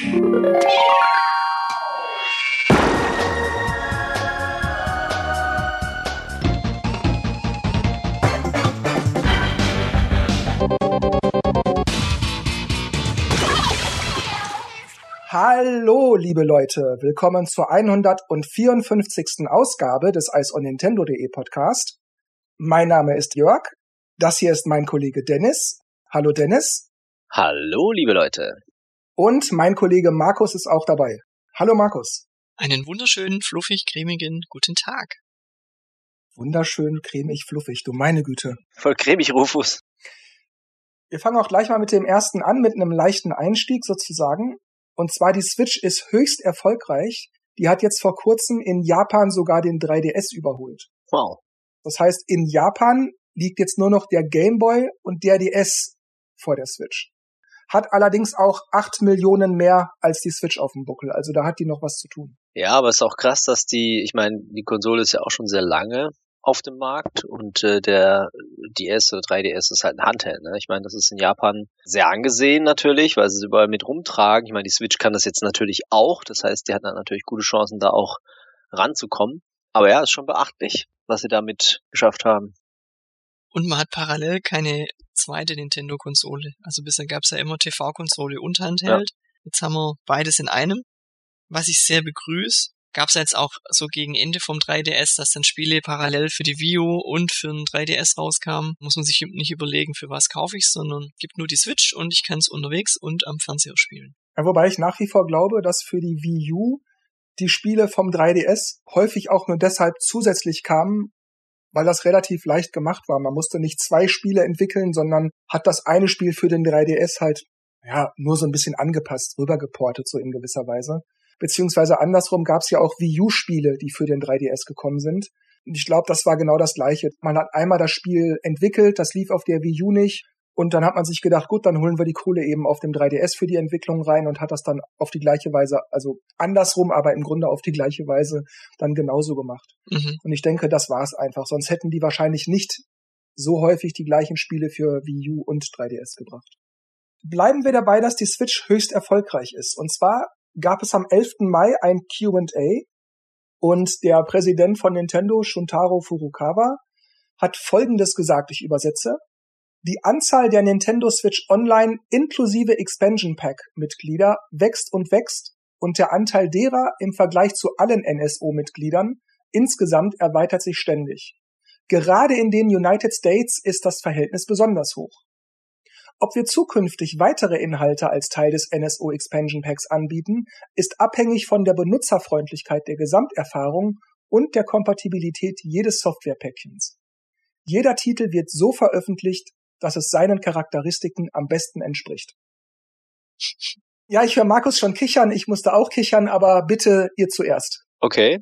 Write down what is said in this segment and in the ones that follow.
Hallo, liebe Leute, willkommen zur 154. Ausgabe des Eis on Nintendo.de Podcast. Mein Name ist Jörg. Das hier ist mein Kollege Dennis. Hallo Dennis. Hallo, liebe Leute. Und mein Kollege Markus ist auch dabei. Hallo Markus. Einen wunderschönen, fluffig, cremigen guten Tag. Wunderschön, cremig, fluffig, du meine Güte. Voll cremig, Rufus. Wir fangen auch gleich mal mit dem ersten an, mit einem leichten Einstieg sozusagen. Und zwar die Switch ist höchst erfolgreich. Die hat jetzt vor kurzem in Japan sogar den 3DS überholt. Wow. Das heißt, in Japan liegt jetzt nur noch der Game Boy und der DS vor der Switch. Hat allerdings auch acht Millionen mehr als die Switch auf dem Buckel. Also da hat die noch was zu tun. Ja, aber es ist auch krass, dass die, ich meine, die Konsole ist ja auch schon sehr lange auf dem Markt und äh, der DS oder 3DS ist halt ein Handheld. Ne? Ich meine, das ist in Japan sehr angesehen natürlich, weil sie es überall mit rumtragen. Ich meine, die Switch kann das jetzt natürlich auch. Das heißt, die hat dann natürlich gute Chancen, da auch ranzukommen. Aber ja, ist schon beachtlich, was sie damit geschafft haben. Und man hat parallel keine zweite Nintendo-Konsole. Also bisher gab es ja immer TV-Konsole und Handheld. Ja. Jetzt haben wir beides in einem. Was ich sehr begrüße, gab es jetzt auch so gegen Ende vom 3DS, dass dann Spiele parallel für die Wii U und für den 3DS rauskamen. Muss man sich nicht überlegen, für was kaufe ich sondern gibt nur die Switch und ich kann es unterwegs und am Fernseher spielen. Ja, wobei ich nach wie vor glaube, dass für die Wii U die Spiele vom 3DS häufig auch nur deshalb zusätzlich kamen, weil das relativ leicht gemacht war. Man musste nicht zwei Spiele entwickeln, sondern hat das eine Spiel für den 3DS halt ja nur so ein bisschen angepasst, rübergeportet so in gewisser Weise. Beziehungsweise andersrum gab es ja auch Wii U-Spiele, die für den 3DS gekommen sind. Und ich glaube, das war genau das Gleiche. Man hat einmal das Spiel entwickelt, das lief auf der Wii U nicht. Und dann hat man sich gedacht, gut, dann holen wir die Kohle eben auf dem 3DS für die Entwicklung rein und hat das dann auf die gleiche Weise, also andersrum, aber im Grunde auf die gleiche Weise dann genauso gemacht. Mhm. Und ich denke, das war es einfach. Sonst hätten die wahrscheinlich nicht so häufig die gleichen Spiele für Wii U und 3DS gebracht. Bleiben wir dabei, dass die Switch höchst erfolgreich ist. Und zwar gab es am 11. Mai ein Q&A und der Präsident von Nintendo, Shuntaro Furukawa, hat Folgendes gesagt, ich übersetze. Die Anzahl der Nintendo Switch Online inklusive Expansion Pack Mitglieder wächst und wächst und der Anteil derer im Vergleich zu allen NSO-Mitgliedern insgesamt erweitert sich ständig. Gerade in den United States ist das Verhältnis besonders hoch. Ob wir zukünftig weitere Inhalte als Teil des NSO Expansion Packs anbieten, ist abhängig von der Benutzerfreundlichkeit der Gesamterfahrung und der Kompatibilität jedes Softwarepäckchens. Jeder Titel wird so veröffentlicht, dass es seinen Charakteristiken am besten entspricht. Ja, ich höre Markus schon kichern, ich musste auch kichern, aber bitte ihr zuerst. Okay.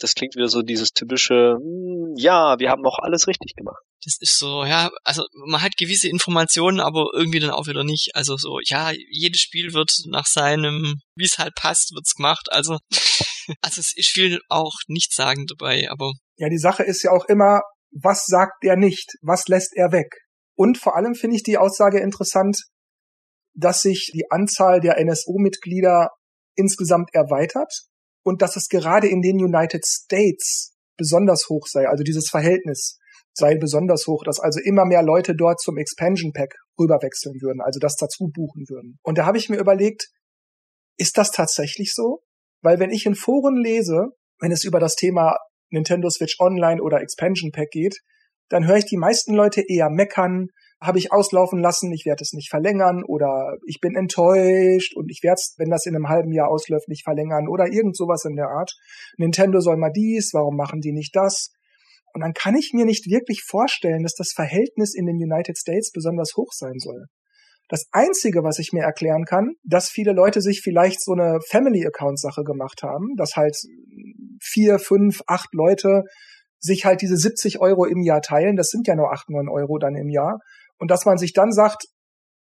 Das klingt wieder so dieses typische, hm, ja, wir haben noch alles richtig gemacht. Das ist so, ja, also man hat gewisse Informationen, aber irgendwie dann auch wieder nicht. Also so, ja, jedes Spiel wird nach seinem, wie es halt passt, wird's gemacht. Also, also es ist viel auch nicht sagen dabei, aber. Ja, die Sache ist ja auch immer, was sagt er nicht? Was lässt er weg? Und vor allem finde ich die Aussage interessant, dass sich die Anzahl der NSO-Mitglieder insgesamt erweitert und dass es gerade in den United States besonders hoch sei, also dieses Verhältnis sei besonders hoch, dass also immer mehr Leute dort zum Expansion Pack rüberwechseln würden, also das dazu buchen würden. Und da habe ich mir überlegt, ist das tatsächlich so? Weil wenn ich in Foren lese, wenn es über das Thema Nintendo Switch Online oder Expansion Pack geht, dann höre ich die meisten Leute eher meckern, habe ich auslaufen lassen, ich werde es nicht verlängern oder ich bin enttäuscht und ich werde es, wenn das in einem halben Jahr ausläuft, nicht verlängern oder irgend sowas in der Art. Nintendo soll mal dies, warum machen die nicht das? Und dann kann ich mir nicht wirklich vorstellen, dass das Verhältnis in den United States besonders hoch sein soll. Das Einzige, was ich mir erklären kann, dass viele Leute sich vielleicht so eine Family-Account-Sache gemacht haben, dass halt vier, fünf, acht Leute sich halt diese 70 Euro im Jahr teilen, das sind ja nur acht, neun Euro dann im Jahr, und dass man sich dann sagt,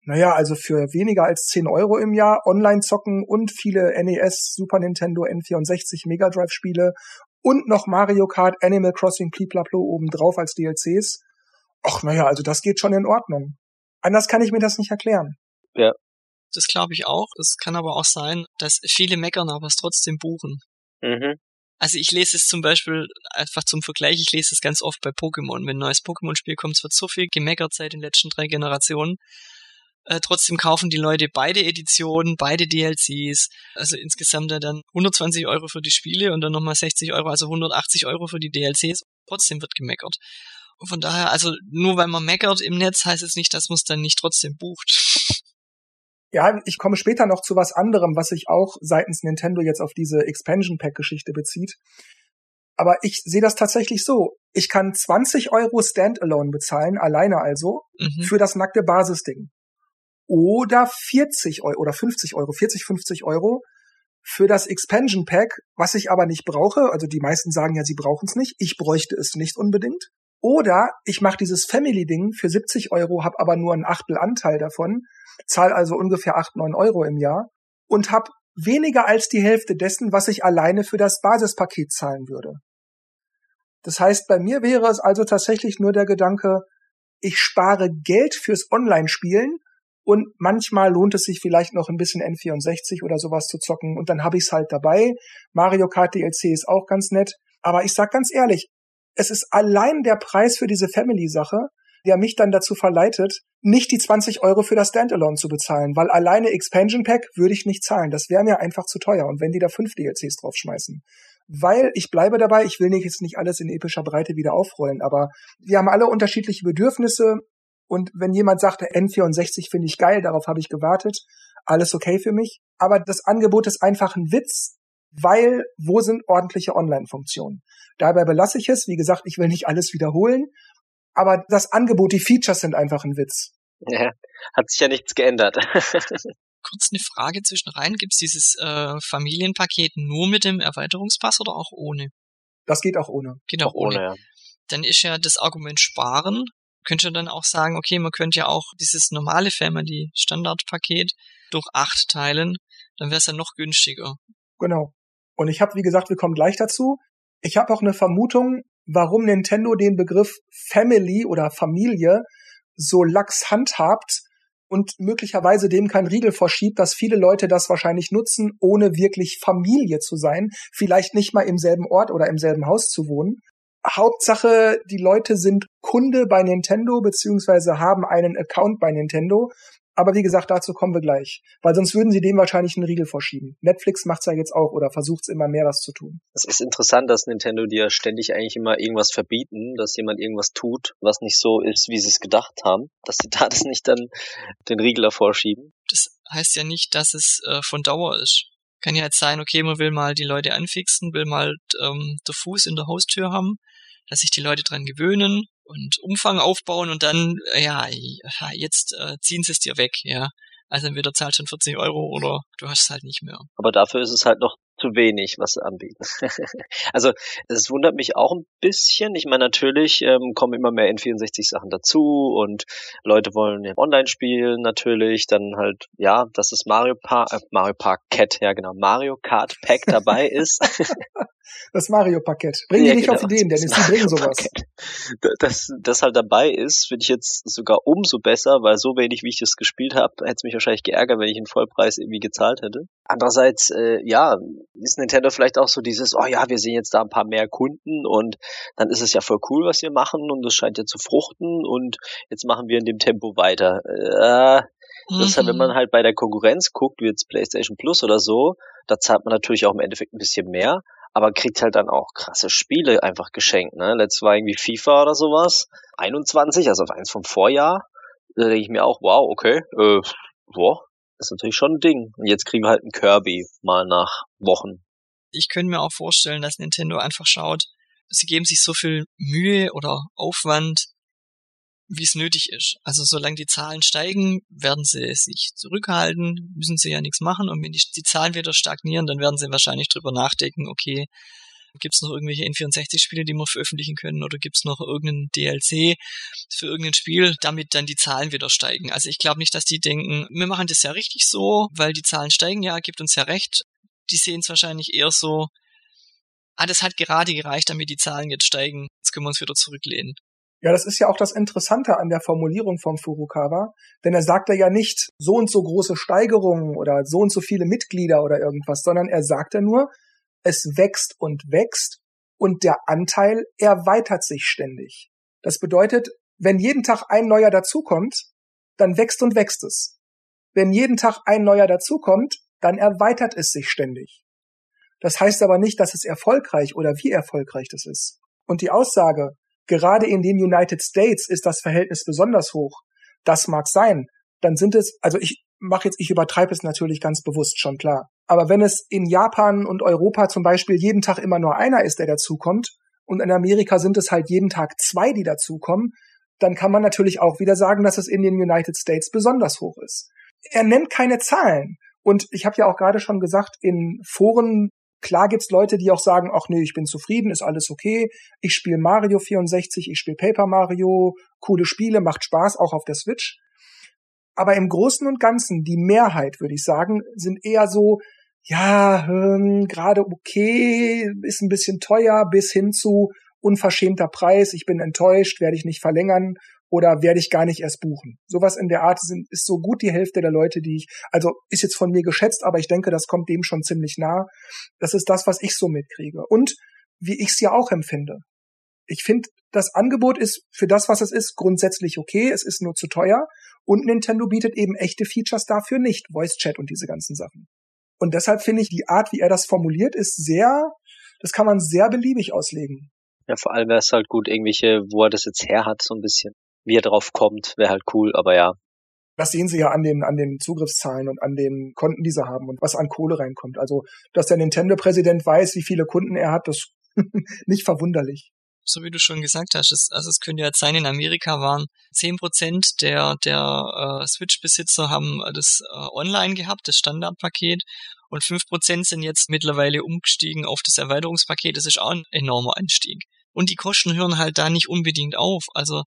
naja, also für weniger als 10 Euro im Jahr online zocken und viele NES, Super Nintendo, N64, Mega Drive Spiele und noch Mario Kart, Animal Crossing, Pliplaplo obendrauf als DLCs. Ach, naja, also das geht schon in Ordnung. Anders kann ich mir das nicht erklären. Ja. Das glaube ich auch. Es kann aber auch sein, dass viele meckern, aber es trotzdem buchen. Mhm. Also ich lese es zum Beispiel einfach zum Vergleich, ich lese es ganz oft bei Pokémon. Wenn ein neues Pokémon-Spiel kommt, es wird so viel gemeckert seit den letzten drei Generationen. Äh, trotzdem kaufen die Leute beide Editionen, beide DLCs. Also insgesamt dann 120 Euro für die Spiele und dann nochmal 60 Euro, also 180 Euro für die DLCs. Trotzdem wird gemeckert. Und von daher, also nur weil man meckert im Netz, heißt es nicht, dass man es dann nicht trotzdem bucht. Ja, ich komme später noch zu was anderem, was sich auch seitens Nintendo jetzt auf diese Expansion Pack Geschichte bezieht. Aber ich sehe das tatsächlich so. Ich kann 20 Euro Standalone bezahlen, alleine also, mhm. für das nackte Basisding. Oder 40 Euro oder 50 Euro, 40, 50 Euro für das Expansion Pack, was ich aber nicht brauche. Also die meisten sagen ja, sie brauchen es nicht. Ich bräuchte es nicht unbedingt. Oder ich mache dieses Family-Ding für 70 Euro, habe aber nur einen Achtel Anteil davon, zahle also ungefähr 8, 9 Euro im Jahr und habe weniger als die Hälfte dessen, was ich alleine für das Basispaket zahlen würde. Das heißt, bei mir wäre es also tatsächlich nur der Gedanke, ich spare Geld fürs Online-Spielen und manchmal lohnt es sich vielleicht noch ein bisschen N64 oder sowas zu zocken und dann habe ich es halt dabei. Mario Kart DLC ist auch ganz nett. Aber ich sag ganz ehrlich, es ist allein der Preis für diese Family-Sache, der mich dann dazu verleitet, nicht die 20 Euro für das Standalone zu bezahlen, weil alleine Expansion Pack würde ich nicht zahlen. Das wäre mir einfach zu teuer. Und wenn die da fünf DLCs draufschmeißen. Weil ich bleibe dabei, ich will jetzt nicht alles in epischer Breite wieder aufrollen, aber wir haben alle unterschiedliche Bedürfnisse. Und wenn jemand sagt, N64 finde ich geil, darauf habe ich gewartet, alles okay für mich. Aber das Angebot ist einfach ein Witz, weil wo sind ordentliche Online-Funktionen? Dabei belasse ich es. Wie gesagt, ich will nicht alles wiederholen, aber das Angebot, die Features sind einfach ein Witz. Ja, hat sich ja nichts geändert. Kurz eine Frage zwischen rein. Gibt es dieses äh, Familienpaket nur mit dem Erweiterungspass oder auch ohne? Das geht auch ohne. Geht auch, auch ohne. ohne ja. Dann ist ja das Argument sparen. Könnte dann auch sagen, okay, man könnte ja auch dieses normale Family Standardpaket durch acht teilen, dann wäre es ja noch günstiger. Genau. Und ich habe, wie gesagt, wir kommen gleich dazu. Ich habe auch eine Vermutung, warum Nintendo den Begriff Family oder Familie so lax handhabt und möglicherweise dem kein Riegel verschiebt, dass viele Leute das wahrscheinlich nutzen, ohne wirklich Familie zu sein, vielleicht nicht mal im selben Ort oder im selben Haus zu wohnen. Hauptsache, die Leute sind Kunde bei Nintendo beziehungsweise haben einen Account bei Nintendo aber wie gesagt, dazu kommen wir gleich. Weil sonst würden sie dem wahrscheinlich einen Riegel vorschieben. Netflix macht's ja jetzt auch oder versucht es immer mehr, das zu tun. Es ist interessant, dass Nintendo dir ständig eigentlich immer irgendwas verbieten, dass jemand irgendwas tut, was nicht so ist, wie sie es gedacht haben. Dass sie da das nicht dann den Riegel davor schieben. Das heißt ja nicht, dass es äh, von Dauer ist. Kann ja jetzt sein, okay, man will mal die Leute anfixen, will mal ähm, der Fuß in der Haustür haben, dass sich die Leute dran gewöhnen, und Umfang aufbauen und dann, ja, jetzt äh, ziehen sie es dir weg, ja. Also entweder zahlst du schon 40 Euro oder du hast es halt nicht mehr. Aber dafür ist es halt noch zu wenig, was sie anbieten. also es wundert mich auch ein bisschen. Ich meine, natürlich ähm, kommen immer mehr N64-Sachen dazu und Leute wollen ja online spielen natürlich. Dann halt, ja, dass das Mario Park, äh, Mario Park Cat, ja genau, Mario Kart Pack dabei ist. das Mario-Parkett. Bring ja, die nicht genau, auf Ideen, Dennis, die bringen sowas. Dass das halt dabei ist, finde ich jetzt sogar umso besser, weil so wenig, wie ich das gespielt habe, hätte es mich wahrscheinlich geärgert, wenn ich einen Vollpreis irgendwie gezahlt hätte. Andererseits, äh, ja, ist Nintendo vielleicht auch so dieses, oh ja, wir sehen jetzt da ein paar mehr Kunden und dann ist es ja voll cool, was wir machen und es scheint ja zu fruchten und jetzt machen wir in dem Tempo weiter. Äh, das ist halt, wenn man mhm. halt bei der Konkurrenz guckt, wie jetzt PlayStation Plus oder so, da zahlt man natürlich auch im Endeffekt ein bisschen mehr, aber kriegt halt dann auch krasse Spiele einfach geschenkt. Ne? Letztes war irgendwie FIFA oder sowas, 21, also eins vom Vorjahr. Da denke ich mir auch, wow, okay, äh, boah, ist natürlich schon ein Ding. Und jetzt kriegen wir halt einen Kirby mal nach Wochen. Ich könnte mir auch vorstellen, dass Nintendo einfach schaut, sie geben sich so viel Mühe oder Aufwand, wie es nötig ist. Also solange die Zahlen steigen, werden sie sich zurückhalten, müssen sie ja nichts machen. Und wenn die, die Zahlen wieder stagnieren, dann werden sie wahrscheinlich drüber nachdenken, okay, gibt es noch irgendwelche N64-Spiele, die wir veröffentlichen können oder gibt es noch irgendeinen DLC für irgendein Spiel, damit dann die Zahlen wieder steigen. Also ich glaube nicht, dass die denken, wir machen das ja richtig so, weil die Zahlen steigen, ja, gibt uns ja recht. Die sehen es wahrscheinlich eher so, ah, das hat gerade gereicht, damit die Zahlen jetzt steigen, jetzt können wir uns wieder zurücklehnen. Ja, das ist ja auch das Interessante an der Formulierung vom Furukawa, denn er sagt ja nicht so und so große Steigerungen oder so und so viele Mitglieder oder irgendwas, sondern er sagt ja nur, es wächst und wächst und der Anteil erweitert sich ständig. Das bedeutet, wenn jeden Tag ein neuer dazukommt, dann wächst und wächst es. Wenn jeden Tag ein neuer dazukommt, dann erweitert es sich ständig. Das heißt aber nicht, dass es erfolgreich oder wie erfolgreich das ist. Und die Aussage, Gerade in den United States ist das Verhältnis besonders hoch. Das mag sein. Dann sind es, also ich mache jetzt, ich übertreibe es natürlich ganz bewusst, schon klar. Aber wenn es in Japan und Europa zum Beispiel jeden Tag immer nur einer ist, der dazukommt, und in Amerika sind es halt jeden Tag zwei, die dazukommen, dann kann man natürlich auch wieder sagen, dass es in den United States besonders hoch ist. Er nennt keine Zahlen. Und ich habe ja auch gerade schon gesagt, in Foren Klar gibt's Leute, die auch sagen, ach nee, ich bin zufrieden, ist alles okay. Ich spiele Mario 64, ich spiele Paper Mario, coole Spiele, macht Spaß, auch auf der Switch. Aber im Großen und Ganzen, die Mehrheit, würde ich sagen, sind eher so, ja, hm, gerade okay, ist ein bisschen teuer, bis hin zu unverschämter Preis, ich bin enttäuscht, werde ich nicht verlängern oder werde ich gar nicht erst buchen. Sowas in der Art sind, ist so gut die Hälfte der Leute, die ich, also ist jetzt von mir geschätzt, aber ich denke, das kommt dem schon ziemlich nah. Das ist das, was ich so mitkriege. Und wie ich es ja auch empfinde. Ich finde, das Angebot ist für das, was es ist, grundsätzlich okay. Es ist nur zu teuer. Und Nintendo bietet eben echte Features dafür nicht. Voice Chat und diese ganzen Sachen. Und deshalb finde ich, die Art, wie er das formuliert, ist sehr, das kann man sehr beliebig auslegen. Ja, vor allem wäre es halt gut, irgendwelche, wo er das jetzt her hat, so ein bisschen wie er drauf kommt, wäre halt cool, aber ja. Das sehen Sie ja an den, an den Zugriffszahlen und an den Konten, die sie haben und was an Kohle reinkommt. Also, dass der Nintendo-Präsident weiß, wie viele Kunden er hat, das nicht verwunderlich. So wie du schon gesagt hast, es, also es könnte ja sein, in Amerika waren zehn Prozent der, der äh, Switch-Besitzer haben das äh, online gehabt, das Standardpaket, und fünf Prozent sind jetzt mittlerweile umgestiegen auf das Erweiterungspaket. Das ist auch ein enormer Anstieg. Und die Kosten hören halt da nicht unbedingt auf. Also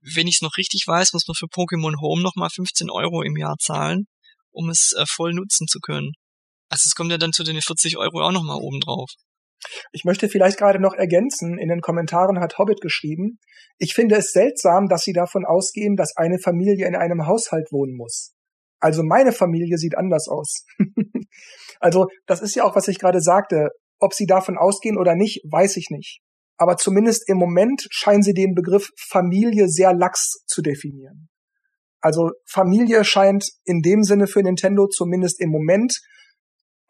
wenn ich es noch richtig weiß, muss man für Pokémon Home nochmal 15 Euro im Jahr zahlen, um es äh, voll nutzen zu können. Also es kommt ja dann zu den 40 Euro auch nochmal oben drauf. Ich möchte vielleicht gerade noch ergänzen, in den Kommentaren hat Hobbit geschrieben, ich finde es seltsam, dass Sie davon ausgehen, dass eine Familie in einem Haushalt wohnen muss. Also meine Familie sieht anders aus. also das ist ja auch, was ich gerade sagte. Ob Sie davon ausgehen oder nicht, weiß ich nicht aber zumindest im Moment scheinen sie den Begriff Familie sehr lax zu definieren. Also Familie scheint in dem Sinne für Nintendo zumindest im Moment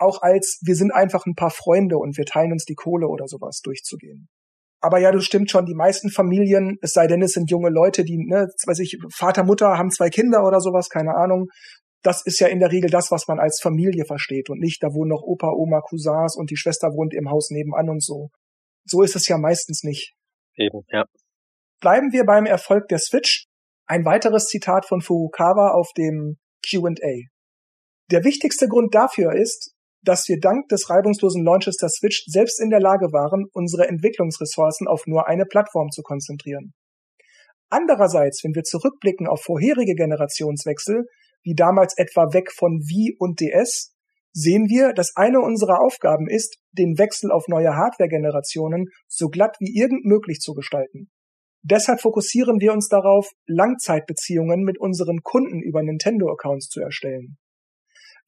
auch als wir sind einfach ein paar Freunde und wir teilen uns die Kohle oder sowas durchzugehen. Aber ja, du stimmt schon, die meisten Familien, es sei denn, es sind junge Leute, die, ne, weiß ich, Vater, Mutter haben zwei Kinder oder sowas, keine Ahnung. Das ist ja in der Regel das, was man als Familie versteht und nicht, da wohnen noch Opa, Oma, Cousins und die Schwester wohnt im Haus nebenan und so. So ist es ja meistens nicht. Eben, ja. Bleiben wir beim Erfolg der Switch. Ein weiteres Zitat von Furukawa auf dem Q&A. Der wichtigste Grund dafür ist, dass wir dank des reibungslosen Launches der Switch selbst in der Lage waren, unsere Entwicklungsressourcen auf nur eine Plattform zu konzentrieren. Andererseits, wenn wir zurückblicken auf vorherige Generationswechsel, wie damals etwa weg von Wii und DS, sehen wir, dass eine unserer Aufgaben ist, den Wechsel auf neue Hardware-Generationen so glatt wie irgend möglich zu gestalten. Deshalb fokussieren wir uns darauf, Langzeitbeziehungen mit unseren Kunden über Nintendo-Accounts zu erstellen.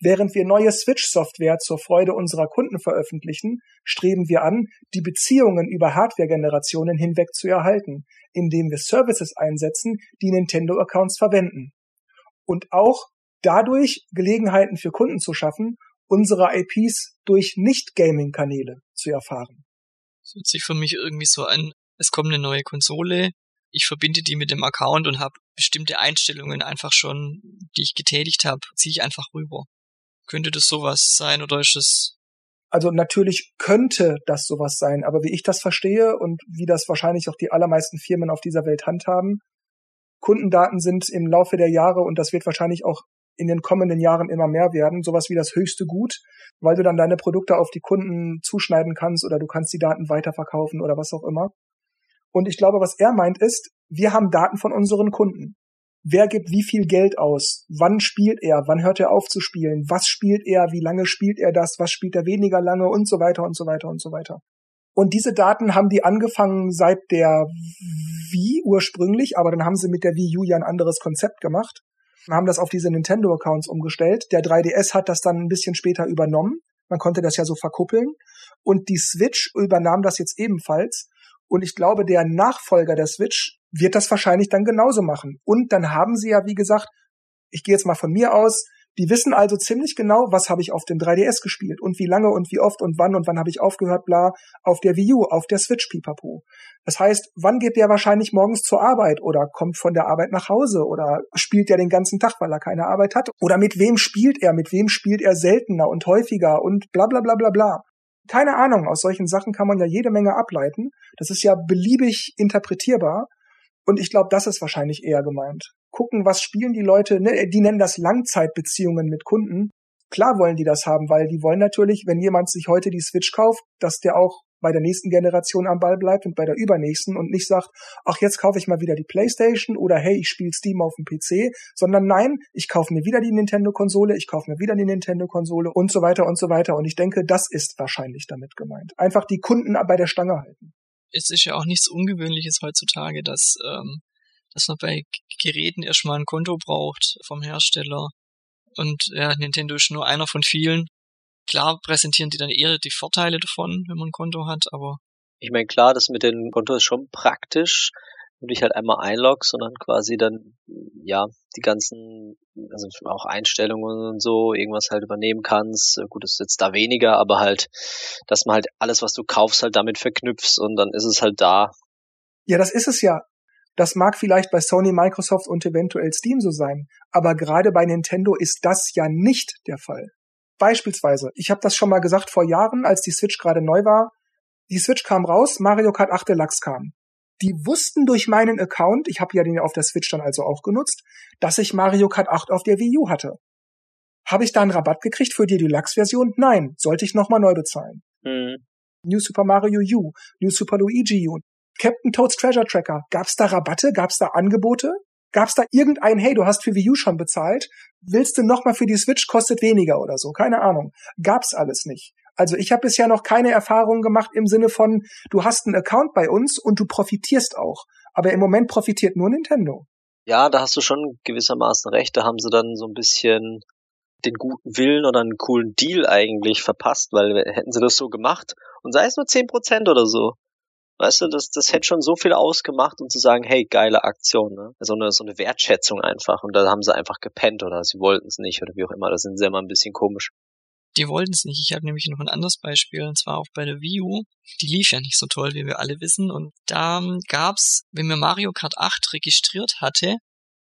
Während wir neue Switch-Software zur Freude unserer Kunden veröffentlichen, streben wir an, die Beziehungen über Hardware-Generationen hinweg zu erhalten, indem wir Services einsetzen, die Nintendo-Accounts verwenden. Und auch dadurch Gelegenheiten für Kunden zu schaffen, unsere IPs durch Nicht-Gaming-Kanäle zu erfahren. Das hört sich für mich irgendwie so an, es kommt eine neue Konsole, ich verbinde die mit dem Account und habe bestimmte Einstellungen einfach schon, die ich getätigt habe, ziehe ich einfach rüber. Könnte das sowas sein oder ist es also natürlich könnte das sowas sein, aber wie ich das verstehe und wie das wahrscheinlich auch die allermeisten Firmen auf dieser Welt handhaben, Kundendaten sind im Laufe der Jahre und das wird wahrscheinlich auch in den kommenden Jahren immer mehr werden, sowas wie das höchste Gut, weil du dann deine Produkte auf die Kunden zuschneiden kannst oder du kannst die Daten weiterverkaufen oder was auch immer. Und ich glaube, was er meint ist, wir haben Daten von unseren Kunden. Wer gibt wie viel Geld aus? Wann spielt er? Wann hört er auf zu spielen? Was spielt er? Wie lange spielt er das? Was spielt er weniger lange? Und so weiter und so weiter und so weiter. Und diese Daten haben die angefangen seit der Wii ursprünglich, aber dann haben sie mit der Wii U ja ein anderes Konzept gemacht und haben das auf diese Nintendo-Accounts umgestellt. Der 3DS hat das dann ein bisschen später übernommen. Man konnte das ja so verkuppeln. Und die Switch übernahm das jetzt ebenfalls. Und ich glaube, der Nachfolger der Switch wird das wahrscheinlich dann genauso machen. Und dann haben sie ja, wie gesagt, ich gehe jetzt mal von mir aus, die wissen also ziemlich genau, was habe ich auf dem 3DS gespielt und wie lange und wie oft und wann und wann habe ich aufgehört, bla, auf der Wii U, auf der Switch, pipapo. Das heißt, wann geht der wahrscheinlich morgens zur Arbeit oder kommt von der Arbeit nach Hause oder spielt er den ganzen Tag, weil er keine Arbeit hat? Oder mit wem spielt er? Mit wem spielt er seltener und häufiger und bla bla bla bla bla. Keine Ahnung, aus solchen Sachen kann man ja jede Menge ableiten. Das ist ja beliebig interpretierbar. Und ich glaube, das ist wahrscheinlich eher gemeint. Gucken, was spielen die Leute, ne? die nennen das Langzeitbeziehungen mit Kunden. Klar wollen die das haben, weil die wollen natürlich, wenn jemand sich heute die Switch kauft, dass der auch bei der nächsten Generation am Ball bleibt und bei der übernächsten und nicht sagt, ach, jetzt kaufe ich mal wieder die Playstation oder hey, ich spiele Steam auf dem PC, sondern nein, ich kaufe mir wieder die Nintendo-Konsole, ich kaufe mir wieder die Nintendo-Konsole und so weiter und so weiter. Und ich denke, das ist wahrscheinlich damit gemeint. Einfach die Kunden bei der Stange halten es ist ja auch nichts Ungewöhnliches heutzutage, dass, ähm, dass man bei Geräten erstmal ein Konto braucht vom Hersteller. Und ja, Nintendo ist nur einer von vielen. Klar präsentieren die dann eher die Vorteile davon, wenn man ein Konto hat, aber. Ich meine, klar, das mit den Kontos ist schon praktisch, du dich halt einmal einloggst und dann quasi dann, ja, die ganzen, also auch Einstellungen und so, irgendwas halt übernehmen kannst. Gut, das ist jetzt da weniger, aber halt, dass man halt alles, was du kaufst, halt damit verknüpfst und dann ist es halt da. Ja, das ist es ja. Das mag vielleicht bei Sony, Microsoft und eventuell Steam so sein, aber gerade bei Nintendo ist das ja nicht der Fall. Beispielsweise, ich habe das schon mal gesagt vor Jahren, als die Switch gerade neu war. Die Switch kam raus, Mario Kart 8 Deluxe kam die wussten durch meinen Account, ich habe ja den auf der Switch dann also auch genutzt, dass ich Mario Kart 8 auf der Wii U hatte. Habe ich da einen Rabatt gekriegt für die Deluxe-Version? Nein, sollte ich nochmal neu bezahlen. Mhm. New Super Mario U, New Super Luigi U, Captain Toads Treasure Tracker. Gab's da Rabatte? Gab's da Angebote? Gab's da irgendein, hey, du hast für Wii U schon bezahlt, willst du nochmal für die Switch, kostet weniger oder so? Keine Ahnung. Gab's alles nicht. Also ich habe bisher noch keine Erfahrung gemacht im Sinne von, du hast einen Account bei uns und du profitierst auch. Aber im Moment profitiert nur Nintendo. Ja, da hast du schon gewissermaßen recht. Da haben sie dann so ein bisschen den guten Willen oder einen coolen Deal eigentlich verpasst, weil hätten sie das so gemacht und sei es nur zehn Prozent oder so. Weißt du, das, das hätte schon so viel ausgemacht, um zu sagen, hey, geile Aktion, ne? So eine, so eine Wertschätzung einfach. Und da haben sie einfach gepennt oder sie wollten es nicht oder wie auch immer. Da sind sie immer ein bisschen komisch die wollten es nicht. Ich habe nämlich noch ein anderes Beispiel, und zwar auch bei der Wii U. Die lief ja nicht so toll, wie wir alle wissen. Und da gab's, wenn man Mario Kart 8 registriert hatte,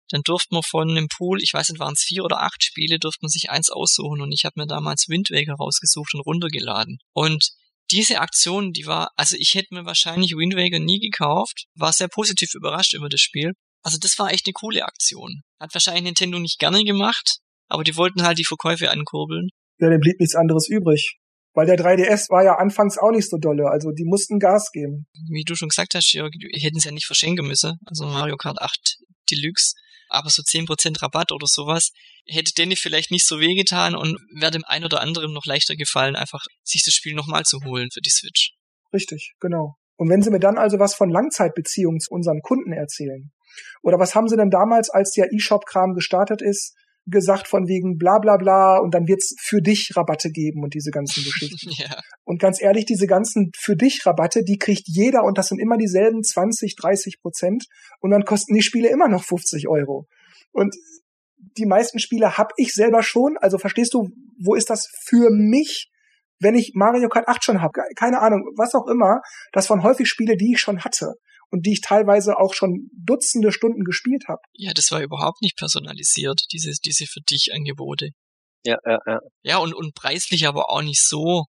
dann durfte man von einem Pool, ich weiß nicht, waren es vier oder acht Spiele, durfte man sich eins aussuchen. Und ich habe mir damals Wind Waker rausgesucht und runtergeladen. Und diese Aktion, die war, also ich hätte mir wahrscheinlich Wind Waker nie gekauft, war sehr positiv überrascht über das Spiel. Also das war echt eine coole Aktion. Hat wahrscheinlich Nintendo nicht gerne gemacht, aber die wollten halt die Verkäufe ankurbeln ja, dem blieb nichts anderes übrig. Weil der 3DS war ja anfangs auch nicht so dolle, also die mussten Gas geben. Wie du schon gesagt hast, Jörg, hätten es ja nicht verschenken müssen, also Mario Kart 8 Deluxe, aber so 10% Rabatt oder sowas hätte denen vielleicht nicht so wehgetan und wäre dem einen oder anderen noch leichter gefallen, einfach sich das Spiel nochmal zu holen für die Switch. Richtig, genau. Und wenn sie mir dann also was von Langzeitbeziehungen zu unseren Kunden erzählen, oder was haben sie denn damals, als der E-Shop-Kram gestartet ist, gesagt von wegen bla bla bla und dann wird's für dich Rabatte geben und diese ganzen Geschichten. ja. Und ganz ehrlich, diese ganzen für dich Rabatte, die kriegt jeder und das sind immer dieselben 20, 30 Prozent und dann kosten die Spiele immer noch 50 Euro. Und die meisten Spiele hab ich selber schon, also verstehst du, wo ist das für mich, wenn ich Mario Kart 8 schon hab? Keine Ahnung, was auch immer, das waren häufig Spiele, die ich schon hatte und die ich teilweise auch schon Dutzende Stunden gespielt habe. Ja, das war überhaupt nicht personalisiert, diese, diese für dich Angebote. Ja, ja, ja. Ja, und, und preislich aber auch nicht so,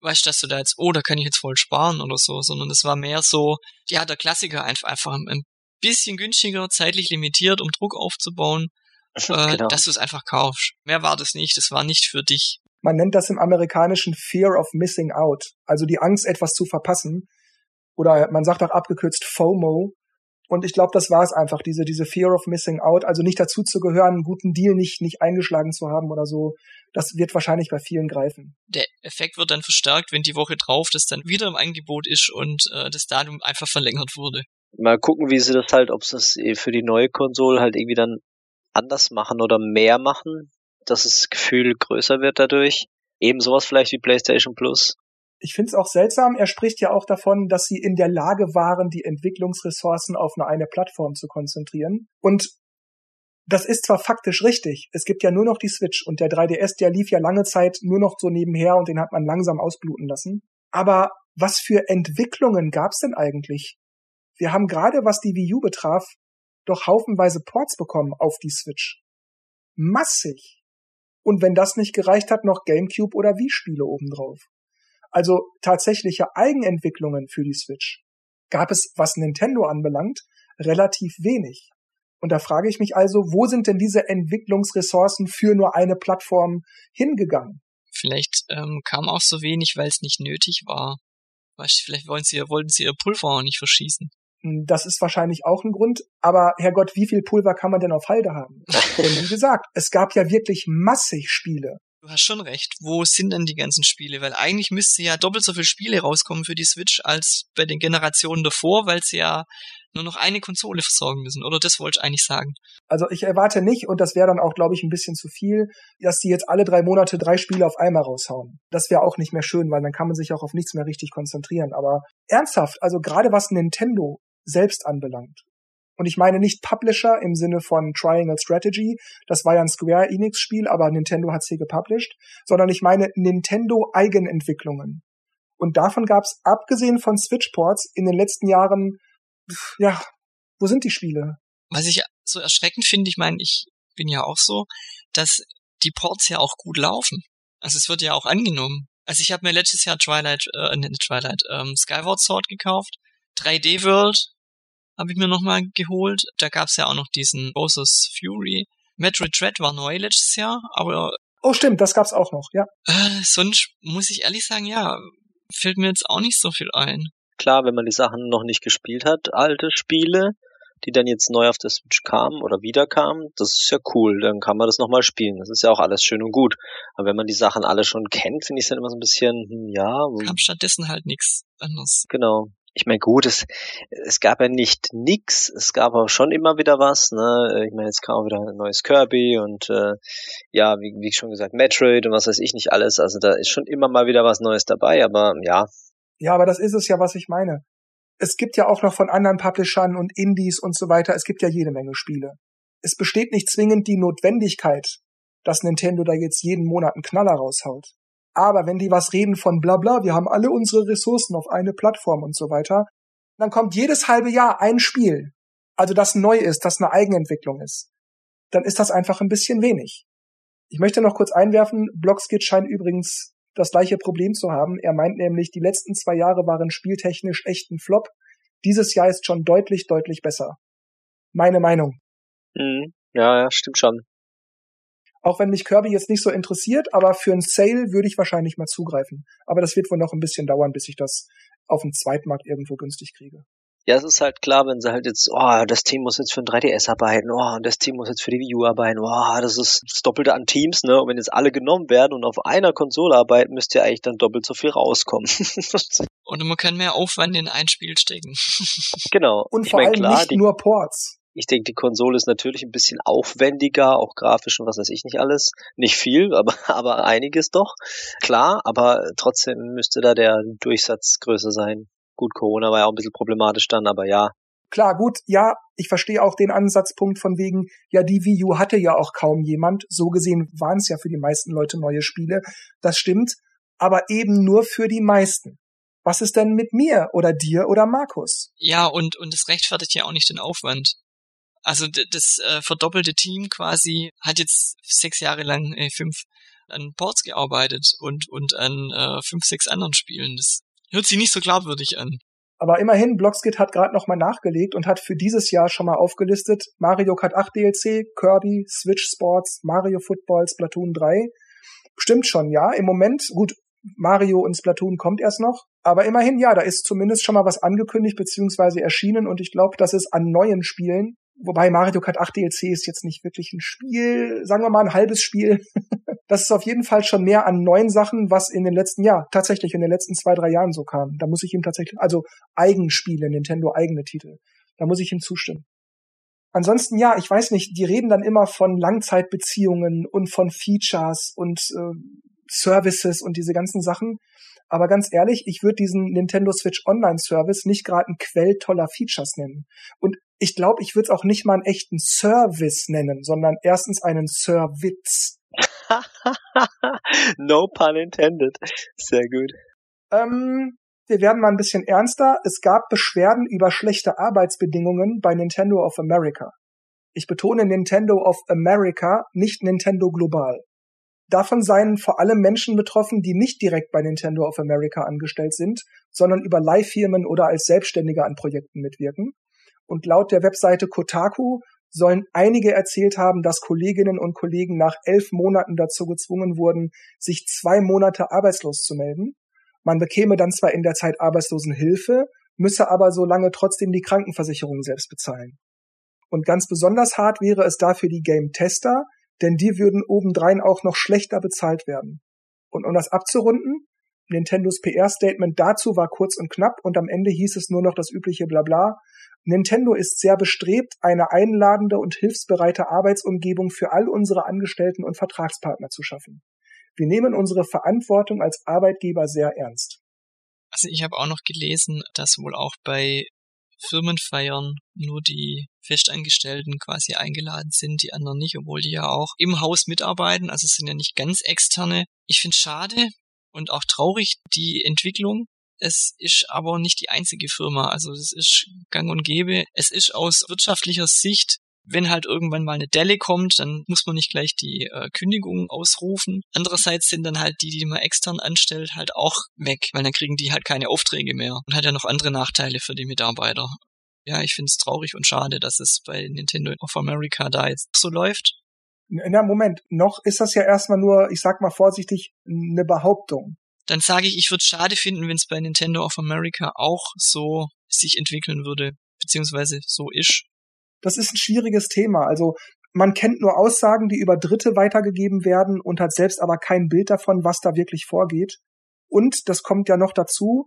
weißt du, dass du da jetzt, oh, da kann ich jetzt voll sparen oder so, sondern es war mehr so, ja, der Klassiker einfach, einfach ein bisschen günstiger, zeitlich limitiert, um Druck aufzubauen, äh, genau. dass du es einfach kaufst. Mehr war das nicht, das war nicht für dich. Man nennt das im amerikanischen Fear of Missing Out, also die Angst, etwas zu verpassen oder man sagt auch abgekürzt FOMO. Und ich glaube, das war es einfach, diese, diese Fear of Missing Out, also nicht dazu zu gehören, einen guten Deal nicht, nicht eingeschlagen zu haben oder so. Das wird wahrscheinlich bei vielen greifen. Der Effekt wird dann verstärkt, wenn die Woche drauf das dann wieder im Angebot ist und äh, das Datum einfach verlängert wurde. Mal gucken, wie sie das halt, ob sie es für die neue Konsole halt irgendwie dann anders machen oder mehr machen, dass das Gefühl größer wird dadurch. Eben sowas vielleicht wie PlayStation Plus. Ich finde es auch seltsam, er spricht ja auch davon, dass sie in der Lage waren, die Entwicklungsressourcen auf eine, eine Plattform zu konzentrieren. Und das ist zwar faktisch richtig, es gibt ja nur noch die Switch und der 3DS, der lief ja lange Zeit nur noch so nebenher und den hat man langsam ausbluten lassen. Aber was für Entwicklungen gab's denn eigentlich? Wir haben gerade, was die Wii U betraf, doch haufenweise Ports bekommen auf die Switch. Massig. Und wenn das nicht gereicht hat, noch GameCube oder Wii-Spiele obendrauf. Also tatsächliche Eigenentwicklungen für die Switch gab es, was Nintendo anbelangt, relativ wenig. Und da frage ich mich also, wo sind denn diese Entwicklungsressourcen für nur eine Plattform hingegangen? Vielleicht ähm, kam auch so wenig, weil es nicht nötig war. Weißt, vielleicht wollen sie, wollten sie ihr Pulver auch nicht verschießen. Hm, das ist wahrscheinlich auch ein Grund, aber Herrgott, wie viel Pulver kann man denn auf Halde haben? Und wie gesagt, es gab ja wirklich massig Spiele. Du hast schon recht. Wo sind denn die ganzen Spiele? Weil eigentlich müsste ja doppelt so viele Spiele rauskommen für die Switch als bei den Generationen davor, weil sie ja nur noch eine Konsole versorgen müssen. Oder das wollte ich eigentlich sagen. Also ich erwarte nicht, und das wäre dann auch, glaube ich, ein bisschen zu viel, dass die jetzt alle drei Monate drei Spiele auf einmal raushauen. Das wäre auch nicht mehr schön, weil dann kann man sich auch auf nichts mehr richtig konzentrieren. Aber ernsthaft, also gerade was Nintendo selbst anbelangt. Und ich meine nicht Publisher im Sinne von Triangle Strategy, das war ja ein Square Enix Spiel, aber Nintendo hat's hier gepublished, sondern ich meine Nintendo Eigenentwicklungen. Und davon gab's abgesehen von Switch Ports in den letzten Jahren, ja, wo sind die Spiele? Was ich so erschreckend finde, ich meine, ich bin ja auch so, dass die Ports ja auch gut laufen. Also es wird ja auch angenommen. Also ich habe mir letztes Jahr Twilight, äh, Twilight, ähm, Skyward Sword gekauft, 3D World, habe ich mir nochmal geholt. Da gab's ja auch noch diesen Bowser's Fury. Metroid Dread war neu letztes Jahr, aber... Oh stimmt, das gab's auch noch, ja. Äh, sonst muss ich ehrlich sagen, ja, fällt mir jetzt auch nicht so viel ein. Klar, wenn man die Sachen noch nicht gespielt hat, alte Spiele, die dann jetzt neu auf der Switch kamen oder wieder kamen, das ist ja cool, dann kann man das nochmal spielen. Das ist ja auch alles schön und gut. Aber wenn man die Sachen alle schon kennt, finde ich es dann immer so ein bisschen, hm, ja. Kam stattdessen halt nichts anderes. Genau ich meine, gut, es, es gab ja nicht nix, es gab aber schon immer wieder was, ne? Ich meine, jetzt kam auch wieder ein neues Kirby und äh, ja, wie, wie schon gesagt, Metroid und was weiß ich nicht alles. Also da ist schon immer mal wieder was Neues dabei, aber ja. Ja, aber das ist es ja, was ich meine. Es gibt ja auch noch von anderen Publishern und Indies und so weiter, es gibt ja jede Menge Spiele. Es besteht nicht zwingend die Notwendigkeit, dass Nintendo da jetzt jeden Monat einen Knaller raushaut. Aber wenn die was reden von bla bla, wir haben alle unsere Ressourcen auf eine Plattform und so weiter, dann kommt jedes halbe Jahr ein Spiel, also das neu ist, das eine Eigenentwicklung ist, dann ist das einfach ein bisschen wenig. Ich möchte noch kurz einwerfen, Blockskit scheint übrigens das gleiche Problem zu haben. Er meint nämlich, die letzten zwei Jahre waren spieltechnisch echt ein Flop. Dieses Jahr ist schon deutlich, deutlich besser. Meine Meinung. Mhm. Ja, ja, stimmt schon. Auch wenn mich Kirby jetzt nicht so interessiert, aber für ein Sale würde ich wahrscheinlich mal zugreifen. Aber das wird wohl noch ein bisschen dauern, bis ich das auf dem Zweitmarkt irgendwo günstig kriege. Ja, es ist halt klar, wenn sie halt jetzt, oh, das Team muss jetzt für ein 3DS arbeiten, oh, und das Team muss jetzt für die Wii U arbeiten, oh, das ist das Doppelte an Teams, ne? Und wenn jetzt alle genommen werden und auf einer Konsole arbeiten, müsste ja eigentlich dann doppelt so viel rauskommen. und man kann mehr Aufwand in ein Spiel stecken. genau. Und ich vor mein, allem klar, nicht nur Ports. Ich denke, die Konsole ist natürlich ein bisschen aufwendiger, auch grafisch und was weiß ich nicht alles. Nicht viel, aber, aber einiges doch. Klar, aber trotzdem müsste da der Durchsatz größer sein. Gut, Corona war ja auch ein bisschen problematisch dann, aber ja. Klar, gut, ja, ich verstehe auch den Ansatzpunkt von wegen, ja, die Wii U hatte ja auch kaum jemand. So gesehen waren es ja für die meisten Leute neue Spiele. Das stimmt, aber eben nur für die meisten. Was ist denn mit mir oder dir oder Markus? Ja, und, und es rechtfertigt ja auch nicht den Aufwand. Also das äh, verdoppelte Team quasi hat jetzt sechs Jahre lang, äh, fünf, an Ports gearbeitet und, und an äh, fünf, sechs anderen Spielen. Das hört sich nicht so glaubwürdig an. Aber immerhin, Blockskit hat gerade nochmal nachgelegt und hat für dieses Jahr schon mal aufgelistet Mario Kart 8 DLC, Kirby, Switch Sports, Mario Football, Splatoon 3. Stimmt schon, ja. Im Moment, gut, Mario und Splatoon kommt erst noch. Aber immerhin, ja, da ist zumindest schon mal was angekündigt beziehungsweise erschienen und ich glaube, dass es an neuen Spielen, wobei Mario Kart 8 DLC ist jetzt nicht wirklich ein Spiel, sagen wir mal ein halbes Spiel. das ist auf jeden Fall schon mehr an neuen Sachen, was in den letzten, ja, tatsächlich in den letzten zwei, drei Jahren so kam. Da muss ich ihm tatsächlich, also Eigenspiele, Nintendo eigene Titel. Da muss ich ihm zustimmen. Ansonsten ja, ich weiß nicht, die reden dann immer von Langzeitbeziehungen und von Features und äh, Services und diese ganzen Sachen. Aber ganz ehrlich, ich würde diesen Nintendo Switch Online Service nicht gerade ein Quell toller Features nennen. Und ich glaube, ich würde es auch nicht mal einen echten Service nennen, sondern erstens einen Service. no pun intended. Sehr gut. Ähm, wir werden mal ein bisschen ernster. Es gab Beschwerden über schlechte Arbeitsbedingungen bei Nintendo of America. Ich betone Nintendo of America, nicht Nintendo global. Davon seien vor allem Menschen betroffen, die nicht direkt bei Nintendo of America angestellt sind, sondern über Leihfirmen oder als Selbstständige an Projekten mitwirken. Und laut der Webseite Kotaku sollen einige erzählt haben, dass Kolleginnen und Kollegen nach elf Monaten dazu gezwungen wurden, sich zwei Monate arbeitslos zu melden man bekäme dann zwar in der Zeit Arbeitslosenhilfe, müsse aber so lange trotzdem die Krankenversicherung selbst bezahlen. Und ganz besonders hart wäre es dafür die Game-Tester, denn die würden obendrein auch noch schlechter bezahlt werden. Und um das abzurunden, Nintendos PR-Statement dazu war kurz und knapp und am Ende hieß es nur noch das übliche Blabla. Nintendo ist sehr bestrebt, eine einladende und hilfsbereite Arbeitsumgebung für all unsere Angestellten und Vertragspartner zu schaffen. Wir nehmen unsere Verantwortung als Arbeitgeber sehr ernst. Also ich habe auch noch gelesen, dass wohl auch bei Firmenfeiern nur die Festangestellten quasi eingeladen sind, die anderen nicht, obwohl die ja auch im Haus mitarbeiten, also es sind ja nicht ganz externe. Ich finde schade und auch traurig die Entwicklung. Es ist aber nicht die einzige Firma, also es ist gang und gäbe. Es ist aus wirtschaftlicher Sicht wenn halt irgendwann mal eine Delle kommt, dann muss man nicht gleich die äh, Kündigung ausrufen. Andererseits sind dann halt die, die man extern anstellt, halt auch weg, weil dann kriegen die halt keine Aufträge mehr und hat ja noch andere Nachteile für die Mitarbeiter. Ja, ich finde es traurig und schade, dass es bei Nintendo of America da jetzt so läuft. Na, Moment, noch ist das ja erstmal nur, ich sag mal vorsichtig, eine Behauptung. Dann sage ich, ich würde es schade finden, wenn es bei Nintendo of America auch so sich entwickeln würde, beziehungsweise so ist das ist ein schwieriges Thema. Also man kennt nur Aussagen, die über Dritte weitergegeben werden und hat selbst aber kein Bild davon, was da wirklich vorgeht. Und das kommt ja noch dazu,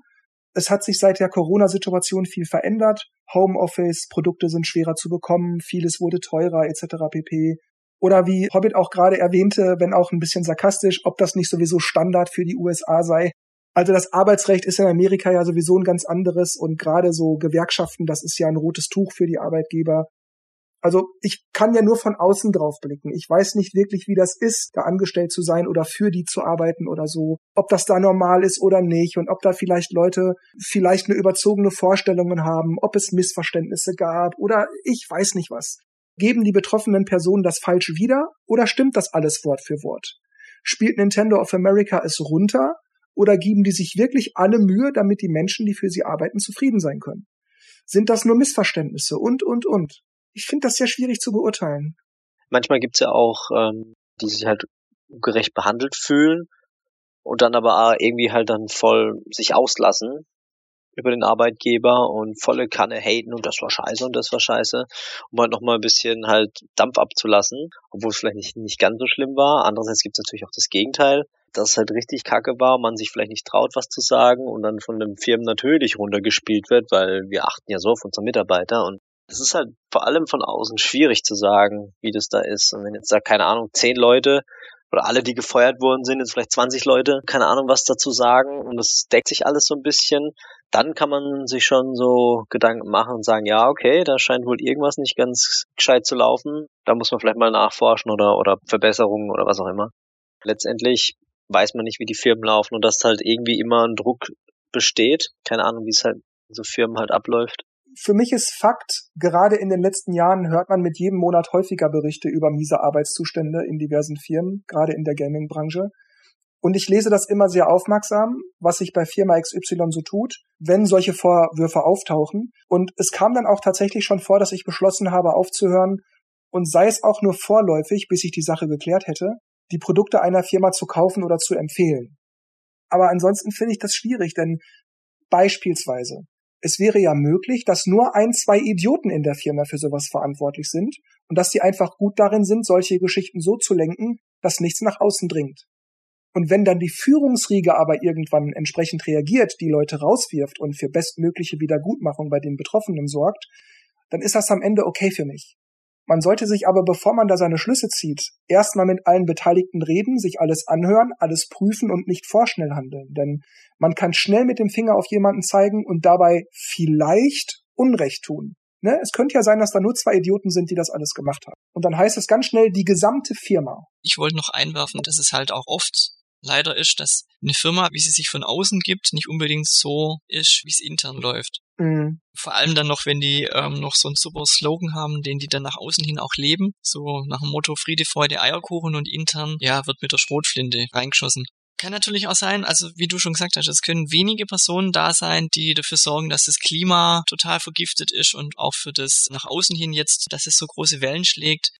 es hat sich seit der Corona-Situation viel verändert. Homeoffice, Produkte sind schwerer zu bekommen, vieles wurde teurer etc. pp. Oder wie Hobbit auch gerade erwähnte, wenn auch ein bisschen sarkastisch, ob das nicht sowieso Standard für die USA sei. Also das Arbeitsrecht ist in Amerika ja sowieso ein ganz anderes und gerade so Gewerkschaften, das ist ja ein rotes Tuch für die Arbeitgeber. Also ich kann ja nur von außen drauf blicken. Ich weiß nicht wirklich, wie das ist, da angestellt zu sein oder für die zu arbeiten oder so. Ob das da normal ist oder nicht und ob da vielleicht Leute vielleicht eine überzogene Vorstellungen haben, ob es Missverständnisse gab oder ich weiß nicht was. Geben die betroffenen Personen das falsch wieder oder stimmt das alles Wort für Wort? Spielt Nintendo of America es runter oder geben die sich wirklich alle Mühe, damit die Menschen, die für sie arbeiten, zufrieden sein können? Sind das nur Missverständnisse und, und, und? ich finde das sehr schwierig zu beurteilen. Manchmal gibt's ja auch, ähm, die sich halt gerecht behandelt fühlen und dann aber irgendwie halt dann voll sich auslassen über den Arbeitgeber und volle Kanne haten und das war scheiße und das war scheiße, um halt nochmal ein bisschen halt Dampf abzulassen, obwohl es vielleicht nicht, nicht ganz so schlimm war. Andererseits gibt's natürlich auch das Gegenteil, dass es halt richtig kacke war, man sich vielleicht nicht traut, was zu sagen und dann von den Firmen natürlich runtergespielt wird, weil wir achten ja so auf unsere Mitarbeiter und es ist halt vor allem von außen schwierig zu sagen, wie das da ist. Und wenn jetzt da, keine Ahnung, zehn Leute oder alle, die gefeuert worden sind, jetzt vielleicht 20 Leute, keine Ahnung, was dazu sagen und es deckt sich alles so ein bisschen, dann kann man sich schon so Gedanken machen und sagen, ja, okay, da scheint wohl irgendwas nicht ganz gescheit zu laufen. Da muss man vielleicht mal nachforschen oder, oder Verbesserungen oder was auch immer. Letztendlich weiß man nicht, wie die Firmen laufen und dass halt irgendwie immer ein Druck besteht. Keine Ahnung, wie es halt so Firmen halt abläuft für mich ist Fakt, gerade in den letzten Jahren hört man mit jedem Monat häufiger Berichte über miese Arbeitszustände in diversen Firmen, gerade in der Gaming-Branche. Und ich lese das immer sehr aufmerksam, was sich bei Firma XY so tut, wenn solche Vorwürfe auftauchen. Und es kam dann auch tatsächlich schon vor, dass ich beschlossen habe, aufzuhören und sei es auch nur vorläufig, bis ich die Sache geklärt hätte, die Produkte einer Firma zu kaufen oder zu empfehlen. Aber ansonsten finde ich das schwierig, denn beispielsweise, es wäre ja möglich, dass nur ein, zwei Idioten in der Firma für sowas verantwortlich sind und dass sie einfach gut darin sind, solche Geschichten so zu lenken, dass nichts nach außen dringt. Und wenn dann die Führungsriege aber irgendwann entsprechend reagiert, die Leute rauswirft und für bestmögliche Wiedergutmachung bei den Betroffenen sorgt, dann ist das am Ende okay für mich. Man sollte sich aber, bevor man da seine Schlüsse zieht, erstmal mit allen Beteiligten reden, sich alles anhören, alles prüfen und nicht vorschnell handeln. Denn man kann schnell mit dem Finger auf jemanden zeigen und dabei vielleicht Unrecht tun. Ne? Es könnte ja sein, dass da nur zwei Idioten sind, die das alles gemacht haben. Und dann heißt es ganz schnell die gesamte Firma. Ich wollte noch einwerfen, dass es halt auch oft leider ist, dass eine Firma, wie sie sich von außen gibt, nicht unbedingt so ist, wie es intern läuft. Mhm. Vor allem dann noch, wenn die ähm, noch so einen super Slogan haben, den die dann nach außen hin auch leben. So nach dem Motto Friede, Freude, Eierkuchen und intern, ja, wird mit der Schrotflinte reingeschossen. Kann natürlich auch sein, also wie du schon gesagt hast, es können wenige Personen da sein, die dafür sorgen, dass das Klima total vergiftet ist und auch für das nach außen hin jetzt, dass es so große Wellen schlägt.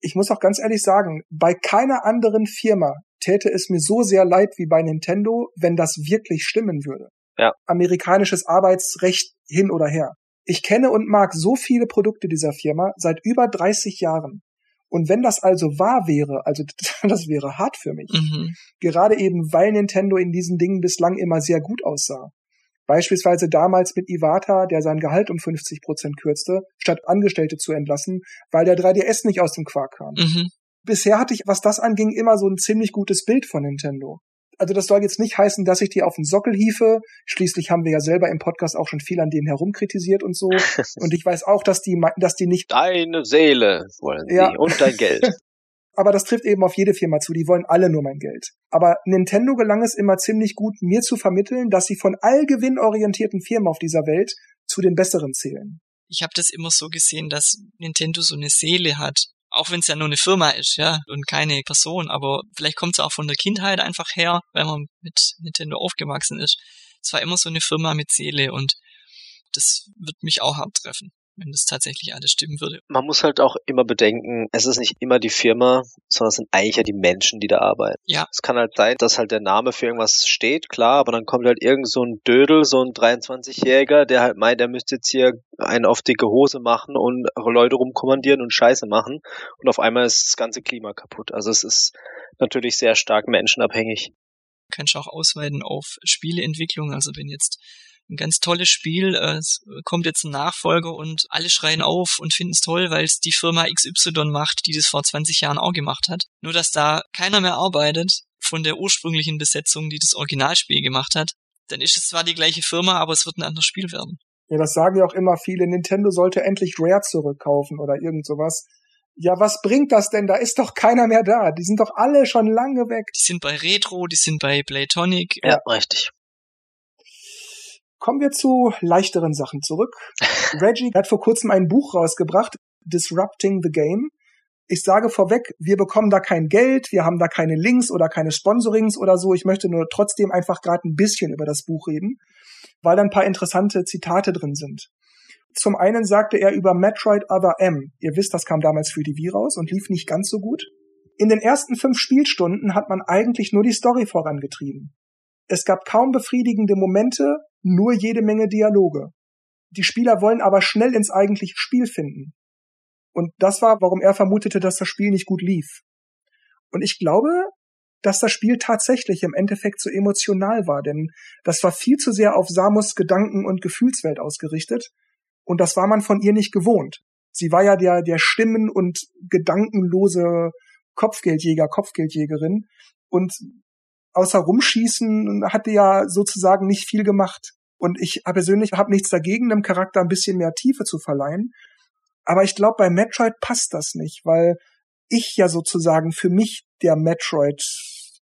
Ich muss auch ganz ehrlich sagen, bei keiner anderen Firma täte es mir so sehr leid wie bei Nintendo, wenn das wirklich stimmen würde. Ja. Amerikanisches Arbeitsrecht hin oder her. Ich kenne und mag so viele Produkte dieser Firma seit über 30 Jahren. Und wenn das also wahr wäre, also das wäre hart für mich. Mhm. Gerade eben, weil Nintendo in diesen Dingen bislang immer sehr gut aussah. Beispielsweise damals mit Iwata, der sein Gehalt um 50 Prozent kürzte, statt Angestellte zu entlassen, weil der 3DS nicht aus dem Quark kam. Mhm. Bisher hatte ich, was das anging, immer so ein ziemlich gutes Bild von Nintendo also das soll jetzt nicht heißen, dass ich die auf den Sockel hiefe. Schließlich haben wir ja selber im Podcast auch schon viel an denen herumkritisiert und so. Und ich weiß auch, dass die, dass die nicht. Deine Seele wollen sie ja. und dein Geld. Aber das trifft eben auf jede Firma zu. Die wollen alle nur mein Geld. Aber Nintendo gelang es immer ziemlich gut, mir zu vermitteln, dass sie von all gewinnorientierten Firmen auf dieser Welt zu den besseren zählen. Ich habe das immer so gesehen, dass Nintendo so eine Seele hat auch wenn es ja nur eine Firma ist, ja, und keine Person, aber vielleicht kommt es auch von der Kindheit einfach her, weil man mit Nintendo aufgewachsen ist. Es war immer so eine Firma mit Seele und das wird mich auch hart treffen wenn das tatsächlich alles stimmen würde. Man muss halt auch immer bedenken, es ist nicht immer die Firma, sondern es sind eigentlich ja die Menschen, die da arbeiten. Ja. Es kann halt sein, dass halt der Name für irgendwas steht, klar, aber dann kommt halt irgend so ein Dödel, so ein 23-Jähriger, der halt meint, er müsste jetzt hier einen auf dicke Hose machen und Leute rumkommandieren und Scheiße machen und auf einmal ist das ganze Klima kaputt. Also es ist natürlich sehr stark menschenabhängig. Kannst du auch ausweiten auf Spieleentwicklung, also wenn jetzt ein ganz tolles Spiel. Äh, es kommt jetzt ein Nachfolger und alle schreien auf und finden es toll, weil es die Firma XY macht, die das vor 20 Jahren auch gemacht hat. Nur dass da keiner mehr arbeitet von der ursprünglichen Besetzung, die das Originalspiel gemacht hat. Dann ist es zwar die gleiche Firma, aber es wird ein anderes Spiel werden. Ja, das sagen ja auch immer viele. Nintendo sollte endlich Rare zurückkaufen oder irgend sowas. Ja, was bringt das denn? Da ist doch keiner mehr da. Die sind doch alle schon lange weg. Die sind bei Retro, die sind bei Playtonic. Ja, richtig. Kommen wir zu leichteren Sachen zurück. Reggie hat vor kurzem ein Buch rausgebracht, Disrupting the Game. Ich sage vorweg, wir bekommen da kein Geld, wir haben da keine Links oder keine Sponsorings oder so. Ich möchte nur trotzdem einfach gerade ein bisschen über das Buch reden, weil da ein paar interessante Zitate drin sind. Zum einen sagte er über Metroid Other M. Ihr wisst, das kam damals für die Wii raus und lief nicht ganz so gut. In den ersten fünf Spielstunden hat man eigentlich nur die Story vorangetrieben. Es gab kaum befriedigende Momente, nur jede Menge Dialoge. Die Spieler wollen aber schnell ins eigentliche Spiel finden. Und das war, warum er vermutete, dass das Spiel nicht gut lief. Und ich glaube, dass das Spiel tatsächlich im Endeffekt so emotional war, denn das war viel zu sehr auf Samus Gedanken- und Gefühlswelt ausgerichtet. Und das war man von ihr nicht gewohnt. Sie war ja der, der stimmen- und gedankenlose Kopfgeldjäger, Kopfgeldjägerin. Und außer rumschießen hat die ja sozusagen nicht viel gemacht. Und ich persönlich habe nichts dagegen, dem Charakter ein bisschen mehr Tiefe zu verleihen. Aber ich glaube, bei Metroid passt das nicht, weil ich ja sozusagen für mich der Metroid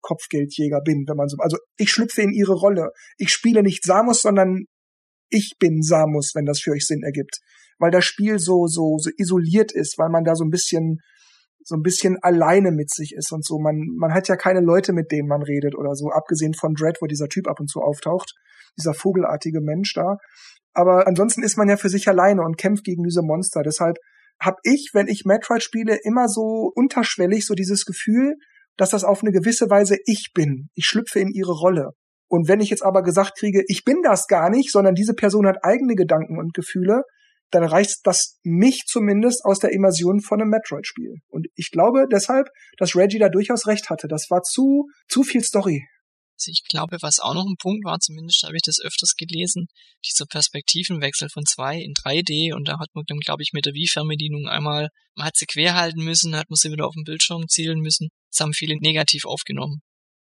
Kopfgeldjäger bin, wenn man so, also ich schlüpfe in ihre Rolle. Ich spiele nicht Samus, sondern ich bin Samus, wenn das für euch Sinn ergibt. Weil das Spiel so, so, so isoliert ist, weil man da so ein bisschen so ein bisschen alleine mit sich ist und so. Man, man hat ja keine Leute, mit denen man redet oder so, abgesehen von Dread, wo dieser Typ ab und zu auftaucht, dieser vogelartige Mensch da. Aber ansonsten ist man ja für sich alleine und kämpft gegen diese Monster. Deshalb habe ich, wenn ich Metroid spiele, immer so unterschwellig so dieses Gefühl, dass das auf eine gewisse Weise ich bin. Ich schlüpfe in ihre Rolle. Und wenn ich jetzt aber gesagt kriege, ich bin das gar nicht, sondern diese Person hat eigene Gedanken und Gefühle, dann reißt das mich zumindest aus der Immersion von einem Metroid-Spiel. Und ich glaube deshalb, dass Reggie da durchaus recht hatte. Das war zu, zu viel Story. Also ich glaube, was auch noch ein Punkt war, zumindest habe ich das öfters gelesen, dieser Perspektivenwechsel von 2 in 3D und da hat man dann, glaube ich, mit der Wii-Fernbedienung einmal, man hat sie quer halten müssen, hat man sie wieder auf den Bildschirm zielen müssen. Das haben viele negativ aufgenommen.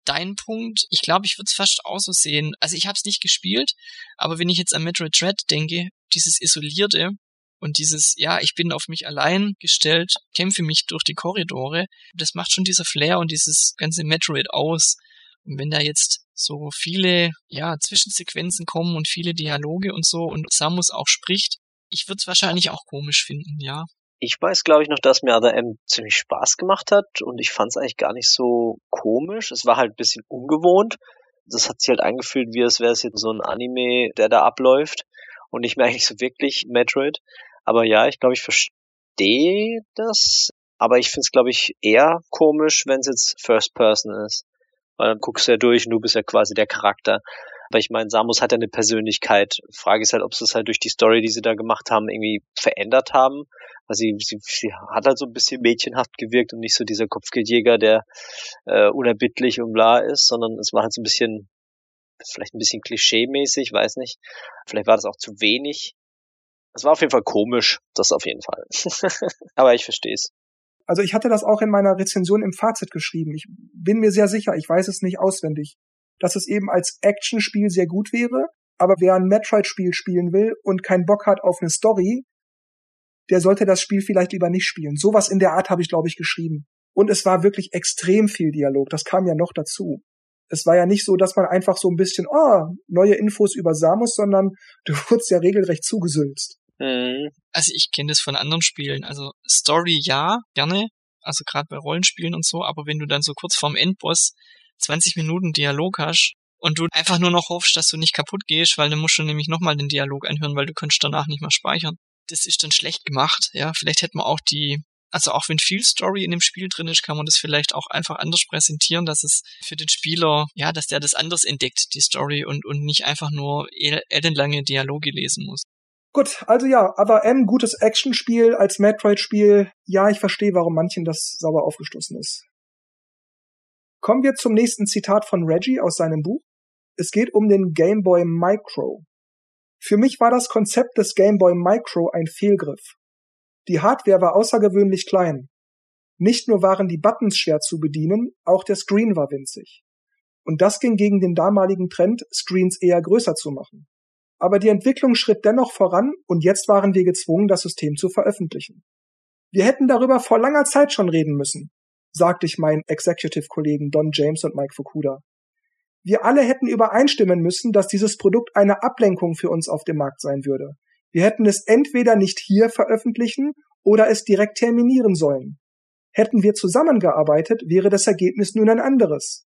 Dein Punkt, ich glaube, ich würde es fast auch so sehen. Also ich habe es nicht gespielt, aber wenn ich jetzt an Metroid Dread denke, dieses isolierte und dieses, ja, ich bin auf mich allein gestellt, kämpfe mich durch die Korridore, das macht schon dieser Flair und dieses ganze Metroid aus. Und wenn da jetzt so viele, ja, Zwischensequenzen kommen und viele Dialoge und so und Samus auch spricht, ich würde es wahrscheinlich auch komisch finden, ja. Ich weiß, glaube ich, noch, dass mir Other M ziemlich Spaß gemacht hat und ich fand es eigentlich gar nicht so komisch. Es war halt ein bisschen ungewohnt. Das hat sich halt angefühlt, wie es wäre es jetzt so ein Anime, der da abläuft und nicht mehr eigentlich so wirklich Metroid. Aber ja, ich glaube, ich verstehe das. Aber ich finde es, glaube ich, eher komisch, wenn es jetzt First Person ist. Weil dann guckst du ja durch und du bist ja quasi der Charakter. Aber ich meine, Samus hat ja eine Persönlichkeit. Frage ist halt, ob sie es halt durch die Story, die sie da gemacht haben, irgendwie verändert haben. Also sie, sie, sie hat halt so ein bisschen mädchenhaft gewirkt und nicht so dieser Kopfgeldjäger, der äh, unerbittlich und bla ist, sondern es war halt so ein bisschen, vielleicht ein bisschen klischee-mäßig, weiß nicht. Vielleicht war das auch zu wenig. Es war auf jeden Fall komisch, das auf jeden Fall. Aber ich verstehe es. Also ich hatte das auch in meiner Rezension im Fazit geschrieben. Ich bin mir sehr sicher, ich weiß es nicht auswendig, dass es eben als Actionspiel sehr gut wäre, aber wer ein Metroid-Spiel spielen will und keinen Bock hat auf eine Story, der sollte das Spiel vielleicht lieber nicht spielen. Sowas in der Art habe ich, glaube ich, geschrieben. Und es war wirklich extrem viel Dialog. Das kam ja noch dazu. Es war ja nicht so, dass man einfach so ein bisschen, oh, neue Infos über Samus, sondern du wurdest ja regelrecht zugesülzt. Mhm. Also ich kenne das von anderen Spielen. Also Story ja, gerne. Also gerade bei Rollenspielen und so. Aber wenn du dann so kurz vorm Endboss 20 Minuten Dialog hast und du einfach nur noch hoffst, dass du nicht kaputt gehst, weil dann musst du nämlich nochmal den Dialog anhören, weil du kannst danach nicht mehr speichern. Das ist dann schlecht gemacht. Ja, vielleicht hätte man auch die also auch wenn viel Story in dem Spiel drin ist, kann man das vielleicht auch einfach anders präsentieren, dass es für den Spieler, ja, dass der das anders entdeckt, die Story, und, und nicht einfach nur ellenlange Dialoge lesen muss. Gut, also ja, aber M, gutes Actionspiel als Metroid-Spiel. Ja, ich verstehe, warum manchen das sauber aufgestoßen ist. Kommen wir zum nächsten Zitat von Reggie aus seinem Buch. Es geht um den Game Boy Micro. Für mich war das Konzept des Game Boy Micro ein Fehlgriff. Die Hardware war außergewöhnlich klein. Nicht nur waren die Buttons schwer zu bedienen, auch der Screen war winzig. Und das ging gegen den damaligen Trend, Screens eher größer zu machen. Aber die Entwicklung schritt dennoch voran und jetzt waren wir gezwungen, das System zu veröffentlichen. Wir hätten darüber vor langer Zeit schon reden müssen, sagte ich meinen Executive-Kollegen Don James und Mike Fukuda. Wir alle hätten übereinstimmen müssen, dass dieses Produkt eine Ablenkung für uns auf dem Markt sein würde. Wir hätten es entweder nicht hier veröffentlichen oder es direkt terminieren sollen. Hätten wir zusammengearbeitet, wäre das Ergebnis nun ein anderes.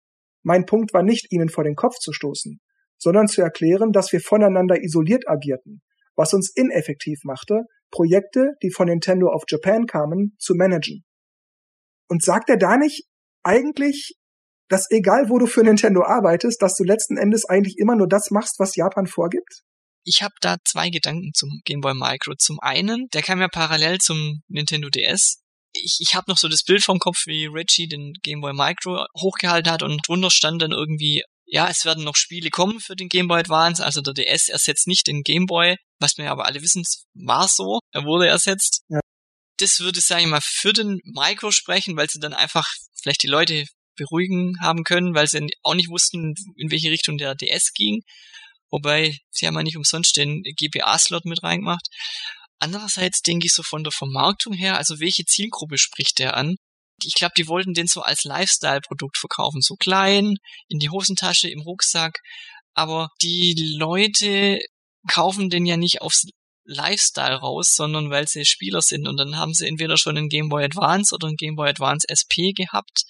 Mein Punkt war nicht, ihnen vor den Kopf zu stoßen sondern zu erklären, dass wir voneinander isoliert agierten, was uns ineffektiv machte, Projekte, die von Nintendo of Japan kamen, zu managen. Und sagt er da nicht eigentlich, dass egal wo du für Nintendo arbeitest, dass du letzten Endes eigentlich immer nur das machst, was Japan vorgibt? Ich habe da zwei Gedanken zum Game Boy Micro. Zum einen, der kam ja parallel zum Nintendo DS. Ich, ich habe noch so das Bild vom Kopf, wie Reggie den Game Boy Micro hochgehalten hat und drunter stand dann irgendwie ja, es werden noch Spiele kommen für den Game Boy Advance, also der DS ersetzt nicht den Game Boy, was wir aber alle wissen, war so, er wurde ersetzt. Ja. Das würde, sage ich mal, für den Micro sprechen, weil sie dann einfach vielleicht die Leute beruhigen haben können, weil sie auch nicht wussten, in welche Richtung der DS ging. Wobei, sie haben ja nicht umsonst den GBA-Slot mit reingemacht. Andererseits denke ich so von der Vermarktung her, also welche Zielgruppe spricht der an? ich glaube, die wollten den so als Lifestyle-Produkt verkaufen, so klein, in die Hosentasche, im Rucksack. Aber die Leute kaufen den ja nicht aufs Lifestyle raus, sondern weil sie Spieler sind und dann haben sie entweder schon einen Game Boy Advance oder einen Game Boy Advance SP gehabt.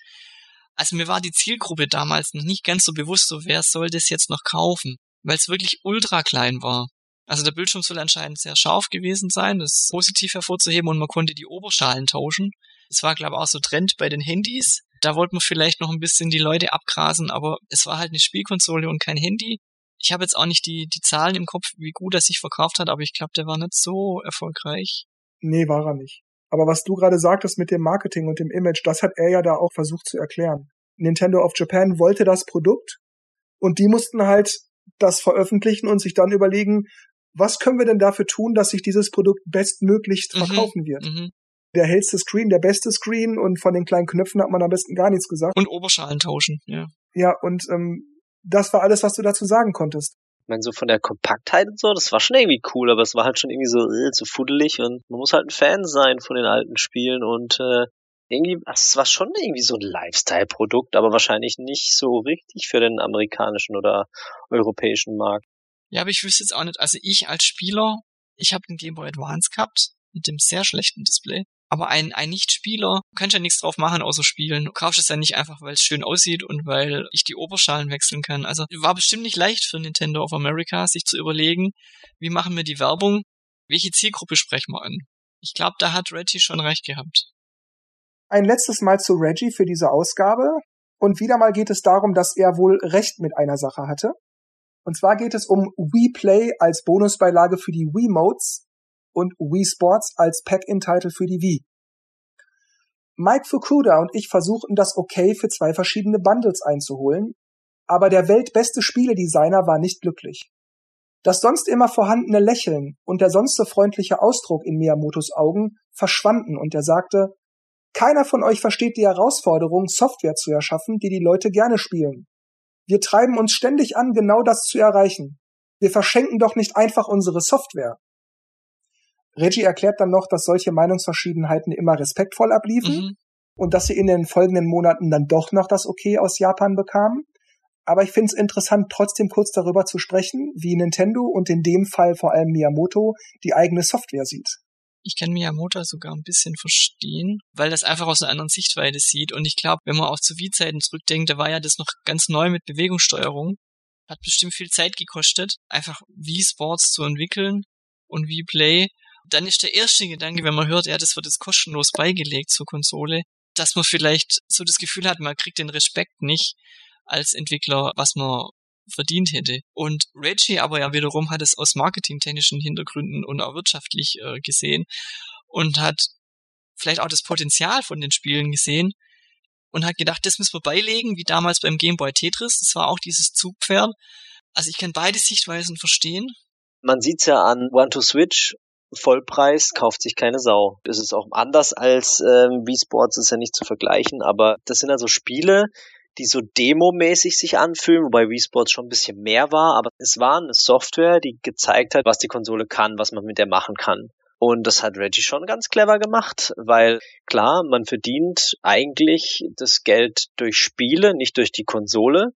Also mir war die Zielgruppe damals noch nicht ganz so bewusst, so wer soll das jetzt noch kaufen, weil es wirklich ultra klein war. Also der Bildschirm soll anscheinend sehr scharf gewesen sein, das positiv hervorzuheben und man konnte die Oberschalen tauschen. Das war, glaube ich, auch so Trend bei den Handys. Da wollten wir vielleicht noch ein bisschen die Leute abgrasen, aber es war halt eine Spielkonsole und kein Handy. Ich habe jetzt auch nicht die, die Zahlen im Kopf, wie gut er sich verkauft hat, aber ich glaube, der war nicht so erfolgreich. Nee, war er nicht. Aber was du gerade sagtest mit dem Marketing und dem Image, das hat er ja da auch versucht zu erklären. Nintendo of Japan wollte das Produkt und die mussten halt das veröffentlichen und sich dann überlegen, was können wir denn dafür tun, dass sich dieses Produkt bestmöglichst mhm, verkaufen wird. Mhm. Der hellste Screen, der beste Screen und von den kleinen Knöpfen hat man am besten gar nichts gesagt. Und Oberschalen tauschen, ja. Ja, und ähm, das war alles, was du dazu sagen konntest. Ich meine, so von der Kompaktheit und so, das war schon irgendwie cool, aber es war halt schon irgendwie so äh, zu fuddelig und man muss halt ein Fan sein von den alten Spielen und äh, irgendwie, es war schon irgendwie so ein Lifestyle-Produkt, aber wahrscheinlich nicht so richtig für den amerikanischen oder europäischen Markt. Ja, aber ich wüsste jetzt auch nicht, also ich als Spieler, ich habe den Game Boy Advance gehabt mit dem sehr schlechten Display. Aber ein, ein Nicht-Spieler könnte ja nichts drauf machen, außer spielen. Du kaufst es ja nicht einfach, weil es schön aussieht und weil ich die Oberschalen wechseln kann. Also war bestimmt nicht leicht für Nintendo of America, sich zu überlegen, wie machen wir die Werbung, welche Zielgruppe sprechen wir an. Ich glaube, da hat Reggie schon recht gehabt. Ein letztes Mal zu Reggie für diese Ausgabe. Und wieder mal geht es darum, dass er wohl Recht mit einer Sache hatte. Und zwar geht es um Wii Play als Bonusbeilage für die Wii Modes und Wii Sports als Pack-In-Title für die Wii. Mike Fukuda und ich versuchten das okay für zwei verschiedene Bundles einzuholen, aber der weltbeste Spieledesigner war nicht glücklich. Das sonst immer vorhandene Lächeln und der sonst so freundliche Ausdruck in Miyamotos Augen verschwanden und er sagte, keiner von euch versteht die Herausforderung, Software zu erschaffen, die die Leute gerne spielen. Wir treiben uns ständig an, genau das zu erreichen. Wir verschenken doch nicht einfach unsere Software. Reggie erklärt dann noch, dass solche Meinungsverschiedenheiten immer respektvoll abliefen mhm. und dass sie in den folgenden Monaten dann doch noch das Okay aus Japan bekamen. Aber ich finde es interessant, trotzdem kurz darüber zu sprechen, wie Nintendo und in dem Fall vor allem Miyamoto die eigene Software sieht. Ich kann Miyamoto sogar ein bisschen verstehen, weil das einfach aus einer anderen Sichtweise sieht. Und ich glaube, wenn man auch zu Wii-Zeiten zurückdenkt, da war ja das noch ganz neu mit Bewegungssteuerung. Hat bestimmt viel Zeit gekostet, einfach Wii Sports zu entwickeln und Wii Play dann ist der erste Gedanke, wenn man hört, ja, das wird jetzt kostenlos beigelegt zur Konsole, dass man vielleicht so das Gefühl hat, man kriegt den Respekt nicht als Entwickler, was man verdient hätte. Und Reggie aber ja wiederum hat es aus marketingtechnischen Hintergründen und auch wirtschaftlich äh, gesehen und hat vielleicht auch das Potenzial von den Spielen gesehen und hat gedacht, das müssen wir beilegen, wie damals beim Game Boy Tetris. Das war auch dieses Zugpferd. Also ich kann beide Sichtweisen verstehen. Man sieht's ja an One to Switch Vollpreis kauft sich keine Sau. Das ist auch anders als ähm, Wii Sports, ist ja nicht zu vergleichen, aber das sind also Spiele, die so demomäßig sich anfühlen, wobei Wii Sports schon ein bisschen mehr war, aber es war eine Software, die gezeigt hat, was die Konsole kann, was man mit der machen kann. Und das hat Reggie schon ganz clever gemacht, weil klar, man verdient eigentlich das Geld durch Spiele, nicht durch die Konsole.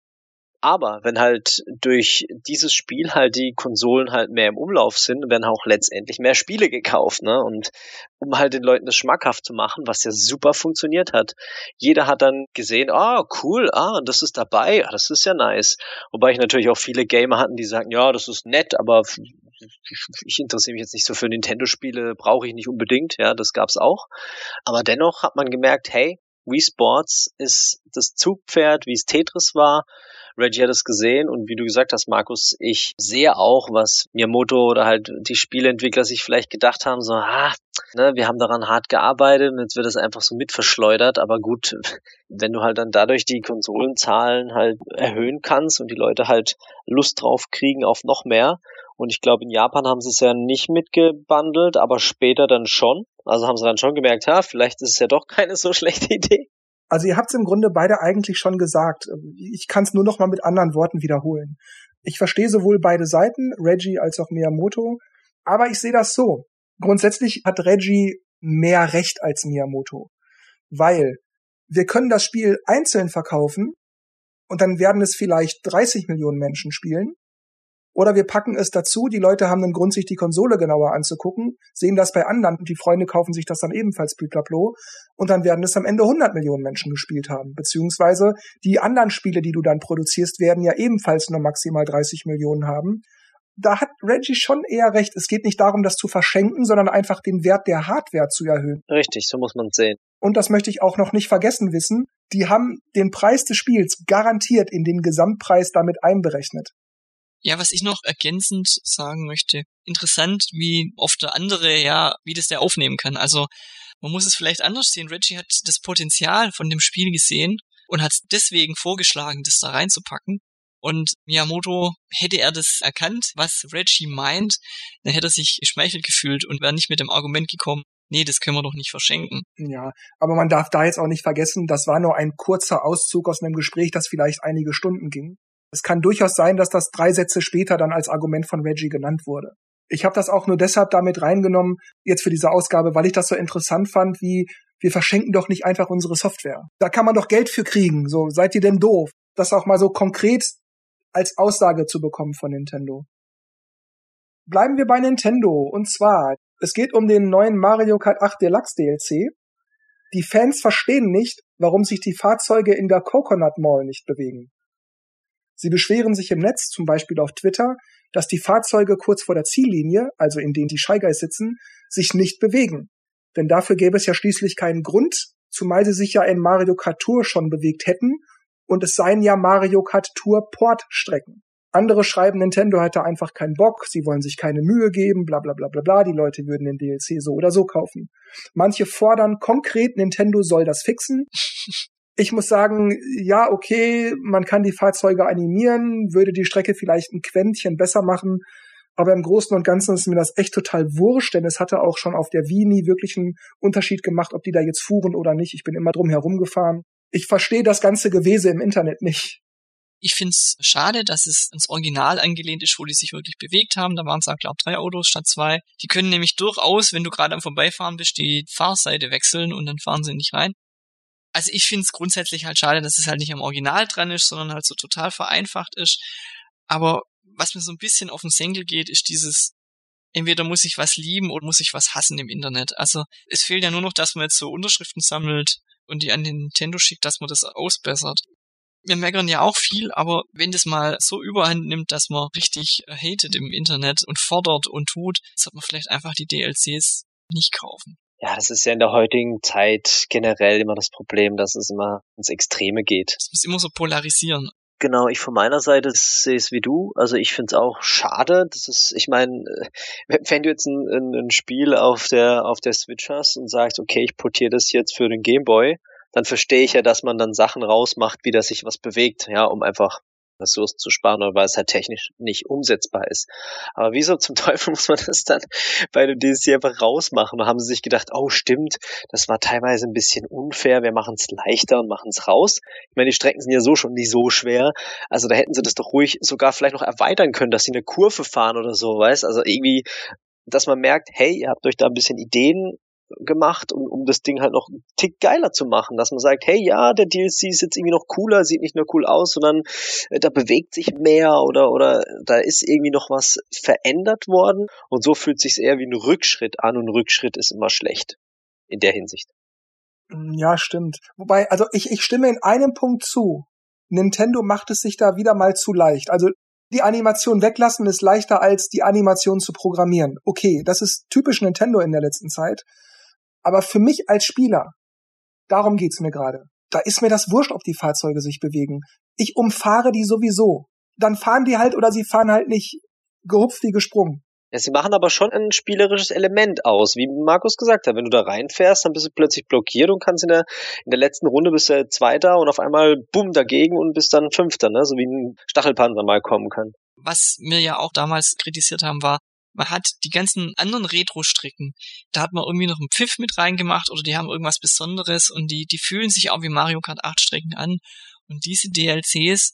Aber wenn halt durch dieses Spiel halt die Konsolen halt mehr im Umlauf sind, werden auch letztendlich mehr Spiele gekauft, ne? Und um halt den Leuten das schmackhaft zu machen, was ja super funktioniert hat. Jeder hat dann gesehen, ah, cool, ah, das ist dabei, ah, das ist ja nice. Wobei ich natürlich auch viele Gamer hatten, die sagen, ja, das ist nett, aber ich interessiere mich jetzt nicht so für Nintendo-Spiele, brauche ich nicht unbedingt, ja, das gab's auch. Aber dennoch hat man gemerkt, hey, Wii Sports ist das Zugpferd, wie es Tetris war. Reggie hat es gesehen und wie du gesagt hast, Markus, ich sehe auch, was Miyamoto oder halt die Spieleentwickler sich vielleicht gedacht haben, so, ah, ne, wir haben daran hart gearbeitet und jetzt wird es einfach so mit verschleudert, aber gut, wenn du halt dann dadurch die Konsolenzahlen halt erhöhen kannst und die Leute halt Lust drauf kriegen auf noch mehr, und ich glaube, in Japan haben sie es ja nicht mitgebundelt, aber später dann schon. Also haben sie dann schon gemerkt, ha, vielleicht ist es ja doch keine so schlechte Idee. Also ihr habt es im Grunde beide eigentlich schon gesagt. Ich kann es nur noch mal mit anderen Worten wiederholen. Ich verstehe sowohl beide Seiten, Reggie als auch Miyamoto, aber ich sehe das so. Grundsätzlich hat Reggie mehr Recht als Miyamoto, weil wir können das Spiel einzeln verkaufen und dann werden es vielleicht 30 Millionen Menschen spielen oder wir packen es dazu, die Leute haben einen Grund, sich die Konsole genauer anzugucken, sehen das bei anderen und die Freunde kaufen sich das dann ebenfalls Blütlaplo und dann werden es am Ende 100 Millionen Menschen gespielt haben. Beziehungsweise die anderen Spiele, die du dann produzierst, werden ja ebenfalls nur maximal 30 Millionen haben. Da hat Reggie schon eher recht. Es geht nicht darum, das zu verschenken, sondern einfach den Wert der Hardware zu erhöhen. Richtig, so muss man sehen. Und das möchte ich auch noch nicht vergessen wissen. Die haben den Preis des Spiels garantiert in den Gesamtpreis damit einberechnet. Ja, was ich noch ergänzend sagen möchte, interessant, wie oft der andere, ja, wie das der aufnehmen kann. Also man muss es vielleicht anders sehen. Reggie hat das Potenzial von dem Spiel gesehen und hat deswegen vorgeschlagen, das da reinzupacken. Und Miyamoto, hätte er das erkannt, was Reggie meint, dann hätte er sich geschmeichelt gefühlt und wäre nicht mit dem Argument gekommen, nee, das können wir doch nicht verschenken. Ja, aber man darf da jetzt auch nicht vergessen, das war nur ein kurzer Auszug aus einem Gespräch, das vielleicht einige Stunden ging. Es kann durchaus sein, dass das drei Sätze später dann als Argument von Reggie genannt wurde. Ich habe das auch nur deshalb damit reingenommen, jetzt für diese Ausgabe, weil ich das so interessant fand, wie wir verschenken doch nicht einfach unsere Software. Da kann man doch Geld für kriegen. So, seid ihr denn doof? Das auch mal so konkret als Aussage zu bekommen von Nintendo. Bleiben wir bei Nintendo. Und zwar, es geht um den neuen Mario Kart 8 Deluxe DLC. Die Fans verstehen nicht, warum sich die Fahrzeuge in der Coconut Mall nicht bewegen. Sie beschweren sich im Netz, zum Beispiel auf Twitter, dass die Fahrzeuge kurz vor der Ziellinie, also in denen die Guys sitzen, sich nicht bewegen. Denn dafür gäbe es ja schließlich keinen Grund, zumal sie sich ja in Mario Kart Tour schon bewegt hätten und es seien ja Mario Kart Tour Portstrecken. Andere schreiben, Nintendo hätte einfach keinen Bock, sie wollen sich keine Mühe geben, bla bla bla bla bla, die Leute würden den DLC so oder so kaufen. Manche fordern konkret, Nintendo soll das fixen. Ich muss sagen, ja, okay, man kann die Fahrzeuge animieren, würde die Strecke vielleicht ein Quäntchen besser machen, aber im Großen und Ganzen ist mir das echt total wurscht, denn es hatte auch schon auf der Wii nie wirklich einen Unterschied gemacht, ob die da jetzt fuhren oder nicht. Ich bin immer drum herum gefahren. Ich verstehe das ganze Gewese im Internet nicht. Ich find's schade, dass es ins Original angelehnt ist, wo die sich wirklich bewegt haben. Da waren es, glaube drei Autos statt zwei. Die können nämlich durchaus, wenn du gerade am Vorbeifahren bist, die Fahrseite wechseln und dann fahren sie nicht rein also ich finde es grundsätzlich halt schade, dass es halt nicht am Original dran ist, sondern halt so total vereinfacht ist. Aber was mir so ein bisschen auf den Senkel geht, ist dieses, entweder muss ich was lieben oder muss ich was hassen im Internet. Also es fehlt ja nur noch, dass man jetzt so Unterschriften sammelt und die an Nintendo schickt, dass man das ausbessert. Wir meckern ja auch viel, aber wenn das mal so überhand nimmt, dass man richtig hatet im Internet und fordert und tut, sollte man vielleicht einfach die DLCs nicht kaufen. Ja, das ist ja in der heutigen Zeit generell immer das Problem, dass es immer ins Extreme geht. Es muss immer so polarisieren. Genau, ich von meiner Seite sehe es wie du. Also ich finde es auch schade. Das ist, ich meine, äh, wenn du jetzt ein, ein, ein, Spiel auf der auf der Switch hast und sagst, okay, ich portiere das jetzt für den Gameboy, dann verstehe ich ja, dass man dann Sachen rausmacht, wie dass sich was bewegt, ja, um einfach Ressourcen zu sparen oder weil es halt technisch nicht umsetzbar ist. Aber wieso zum Teufel muss man das dann bei dem DSC einfach rausmachen? Da haben sie sich gedacht, oh stimmt, das war teilweise ein bisschen unfair, wir machen es leichter und machen es raus. Ich meine, die Strecken sind ja so schon nicht so schwer. Also da hätten sie das doch ruhig sogar vielleicht noch erweitern können, dass sie eine Kurve fahren oder so, weißt? Also irgendwie dass man merkt, hey, ihr habt euch da ein bisschen Ideen gemacht, um, um das Ding halt noch einen Tick geiler zu machen, dass man sagt, hey ja, der DLC ist jetzt irgendwie noch cooler, sieht nicht nur cool aus, sondern äh, da bewegt sich mehr oder oder da ist irgendwie noch was verändert worden und so fühlt sich eher wie ein Rückschritt an und Rückschritt ist immer schlecht in der Hinsicht. Mm, ja, stimmt. Wobei, also ich, ich stimme in einem Punkt zu. Nintendo macht es sich da wieder mal zu leicht. Also die Animation weglassen ist leichter als die Animation zu programmieren. Okay, das ist typisch Nintendo in der letzten Zeit. Aber für mich als Spieler, darum geht's mir gerade. Da ist mir das wurscht, ob die Fahrzeuge sich bewegen. Ich umfahre die sowieso. Dann fahren die halt oder sie fahren halt nicht gehupft wie gesprungen. Ja, sie machen aber schon ein spielerisches Element aus, wie Markus gesagt hat. Wenn du da reinfährst, dann bist du plötzlich blockiert und kannst in der, in der letzten Runde bist du Zweiter und auf einmal bumm dagegen und bist dann Fünfter, ne? so wie ein Stachelpanzer mal kommen kann. Was wir ja auch damals kritisiert haben, war, man hat die ganzen anderen Retro-Strecken, da hat man irgendwie noch einen Pfiff mit reingemacht oder die haben irgendwas Besonderes und die, die fühlen sich auch wie Mario Kart 8 Strecken an. Und diese DLCs,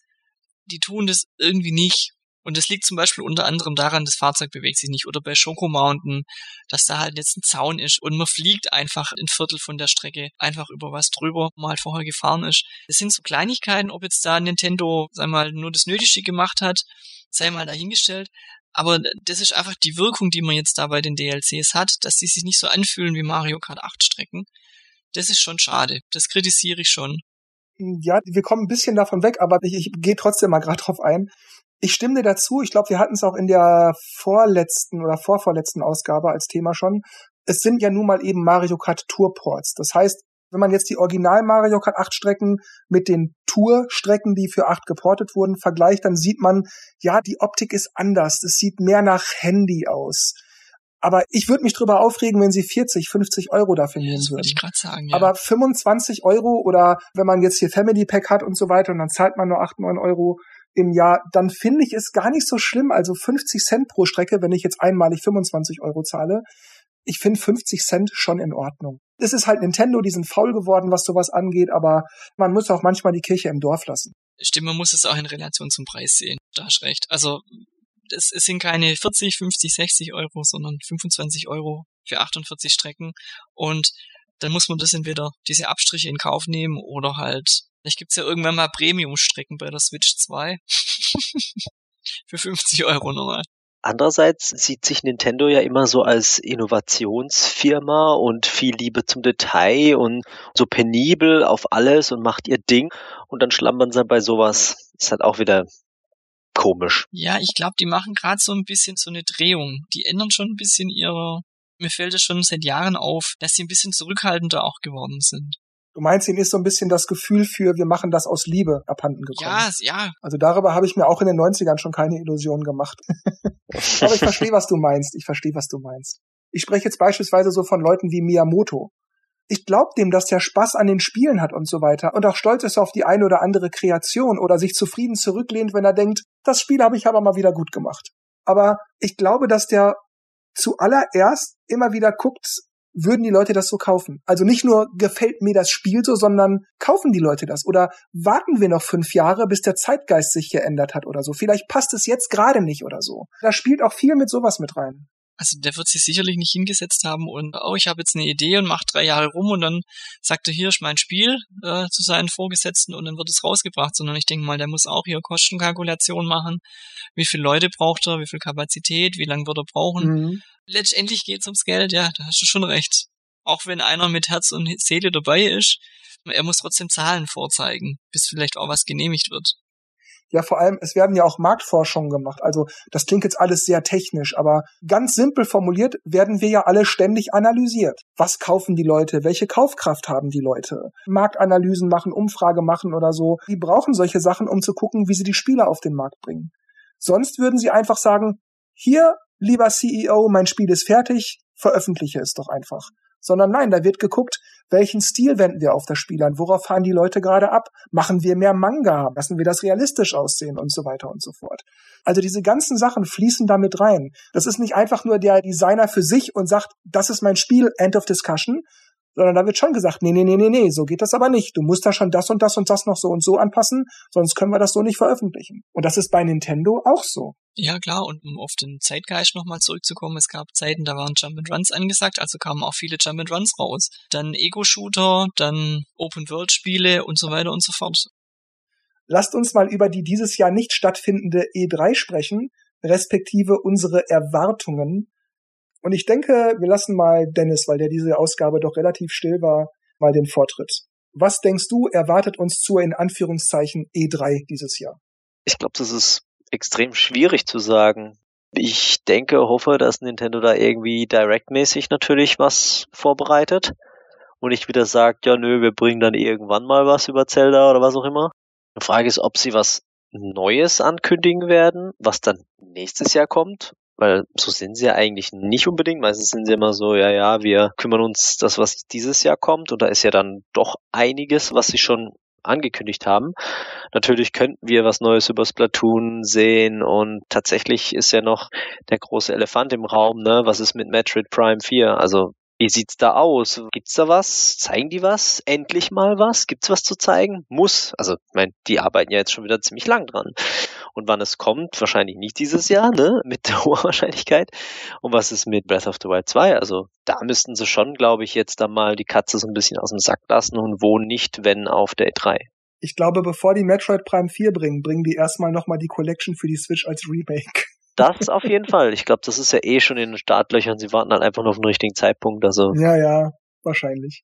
die tun das irgendwie nicht. Und das liegt zum Beispiel unter anderem daran, das Fahrzeug bewegt sich nicht. Oder bei Schoko Mountain, dass da halt jetzt ein Zaun ist und man fliegt einfach ein Viertel von der Strecke einfach über was drüber, man halt vorher gefahren ist. Das sind so Kleinigkeiten, ob jetzt da Nintendo, sag mal, nur das Nötigste gemacht hat, sei mal dahingestellt. Aber das ist einfach die Wirkung, die man jetzt da bei den DLCs hat, dass die sich nicht so anfühlen wie Mario Kart 8 Strecken. Das ist schon schade. Das kritisiere ich schon. Ja, wir kommen ein bisschen davon weg, aber ich, ich gehe trotzdem mal gerade drauf ein. Ich stimme dir dazu. Ich glaube, wir hatten es auch in der vorletzten oder vorvorletzten Ausgabe als Thema schon. Es sind ja nun mal eben Mario Kart Tour Ports. Das heißt, Wenn man jetzt die Original Mario Kart 8 Strecken mit den Tour Strecken, die für 8 geportet wurden, vergleicht, dann sieht man, ja, die Optik ist anders. Es sieht mehr nach Handy aus. Aber ich würde mich drüber aufregen, wenn sie 40, 50 Euro dafür nehmen würden. wollte ich gerade sagen, ja. Aber 25 Euro oder wenn man jetzt hier Family Pack hat und so weiter und dann zahlt man nur 8, 9 Euro im Jahr, dann finde ich es gar nicht so schlimm. Also 50 Cent pro Strecke, wenn ich jetzt einmalig 25 Euro zahle. Ich finde 50 Cent schon in Ordnung. Es ist halt Nintendo, die sind faul geworden, was sowas angeht, aber man muss auch manchmal die Kirche im Dorf lassen. Stimmt, man muss es auch in Relation zum Preis sehen. Da hast recht. Also es, sind keine 40, 50, 60 Euro, sondern 25 Euro für 48 Strecken. Und dann muss man das entweder diese Abstriche in Kauf nehmen oder halt, vielleicht gibt's ja irgendwann mal Premium-Strecken bei der Switch 2. für 50 Euro nochmal. Andererseits sieht sich Nintendo ja immer so als Innovationsfirma und viel Liebe zum Detail und so penibel auf alles und macht ihr Ding und dann schlampern sie bei sowas. Ist halt auch wieder komisch. Ja, ich glaube, die machen gerade so ein bisschen so eine Drehung. Die ändern schon ein bisschen ihre. Mir fällt es schon seit Jahren auf, dass sie ein bisschen zurückhaltender auch geworden sind. Du meinst, ihnen ist so ein bisschen das Gefühl für, wir machen das aus Liebe abhanden gekommen. Ja, ja. Also darüber habe ich mir auch in den 90ern schon keine Illusionen gemacht. Aber ich verstehe, was du meinst. Ich verstehe, was du meinst. Ich spreche jetzt beispielsweise so von Leuten wie Miyamoto. Ich glaube dem, dass der Spaß an den Spielen hat und so weiter und auch stolz ist auf die eine oder andere Kreation oder sich zufrieden zurücklehnt, wenn er denkt, das Spiel habe ich aber mal wieder gut gemacht. Aber ich glaube, dass der zuallererst immer wieder guckt, würden die Leute das so kaufen? Also nicht nur gefällt mir das Spiel so, sondern kaufen die Leute das? Oder warten wir noch fünf Jahre, bis der Zeitgeist sich geändert hat oder so? Vielleicht passt es jetzt gerade nicht oder so. Da spielt auch viel mit sowas mit rein. Also der wird sich sicherlich nicht hingesetzt haben und, oh, ich habe jetzt eine Idee und macht drei Jahre rum und dann sagt er, hier ist mein Spiel äh, zu seinen Vorgesetzten und dann wird es rausgebracht, sondern ich denke mal, der muss auch hier Kostenkalkulation machen. Wie viele Leute braucht er, wie viel Kapazität, wie lange wird er brauchen. Mhm. Letztendlich geht's ums Geld, ja, da hast du schon recht. Auch wenn einer mit Herz und Seele dabei ist, er muss trotzdem Zahlen vorzeigen, bis vielleicht auch was genehmigt wird. Ja, vor allem, es werden ja auch Marktforschungen gemacht. Also das klingt jetzt alles sehr technisch, aber ganz simpel formuliert werden wir ja alle ständig analysiert. Was kaufen die Leute? Welche Kaufkraft haben die Leute? Marktanalysen machen, Umfrage machen oder so. Die brauchen solche Sachen, um zu gucken, wie sie die Spieler auf den Markt bringen. Sonst würden sie einfach sagen, hier, lieber CEO, mein Spiel ist fertig, veröffentliche es doch einfach sondern nein, da wird geguckt, welchen Stil wenden wir auf das Spiel an, worauf fahren die Leute gerade ab, machen wir mehr Manga, lassen wir das realistisch aussehen und so weiter und so fort. Also diese ganzen Sachen fließen damit rein. Das ist nicht einfach nur der Designer für sich und sagt, das ist mein Spiel, end of discussion, sondern da wird schon gesagt, nee, nee, nee, nee, nee, so geht das aber nicht. Du musst da schon das und das und das noch so und so anpassen, sonst können wir das so nicht veröffentlichen. Und das ist bei Nintendo auch so. Ja, klar, und um auf den Zeitgeist nochmal zurückzukommen, es gab Zeiten, da waren Jump'n'Runs angesagt, also kamen auch viele Jump'n'Runs raus. Dann Ego-Shooter, dann Open-World-Spiele und so weiter und so fort. Lasst uns mal über die dieses Jahr nicht stattfindende E3 sprechen, respektive unsere Erwartungen. Und ich denke, wir lassen mal Dennis, weil der diese Ausgabe doch relativ still war, mal den Vortritt. Was denkst du, erwartet uns zur in Anführungszeichen E3 dieses Jahr? Ich glaube, das ist extrem schwierig zu sagen. Ich denke, hoffe, dass Nintendo da irgendwie directmäßig natürlich was vorbereitet und nicht wieder sagt, ja nö, wir bringen dann irgendwann mal was über Zelda oder was auch immer. Die Frage ist, ob sie was Neues ankündigen werden, was dann nächstes Jahr kommt, weil so sind sie ja eigentlich nicht unbedingt. Meistens sind sie immer so, ja, ja, wir kümmern uns das, was dieses Jahr kommt und da ist ja dann doch einiges, was sie schon angekündigt haben. Natürlich könnten wir was Neues über Splatoon sehen und tatsächlich ist ja noch der große Elefant im Raum, ne? Was ist mit Metroid Prime 4? Also wie sieht's da aus? Gibt's da was? Zeigen die was? Endlich mal was? Gibt's was zu zeigen? Muss. Also, ich meine, die arbeiten ja jetzt schon wieder ziemlich lang dran. Und wann es kommt, wahrscheinlich nicht dieses Jahr, ne? Mit der hohen Wahrscheinlichkeit. Und was ist mit Breath of the Wild 2? Also, da müssten sie schon, glaube ich, jetzt dann mal die Katze so ein bisschen aus dem Sack lassen und wo nicht, wenn auf der E3. Ich glaube, bevor die Metroid Prime 4 bringen, bringen die erstmal nochmal die Collection für die Switch als Remake. Das auf jeden Fall. Ich glaube, das ist ja eh schon in den Startlöchern. Sie warten halt einfach nur auf den richtigen Zeitpunkt. Also Ja, ja, wahrscheinlich.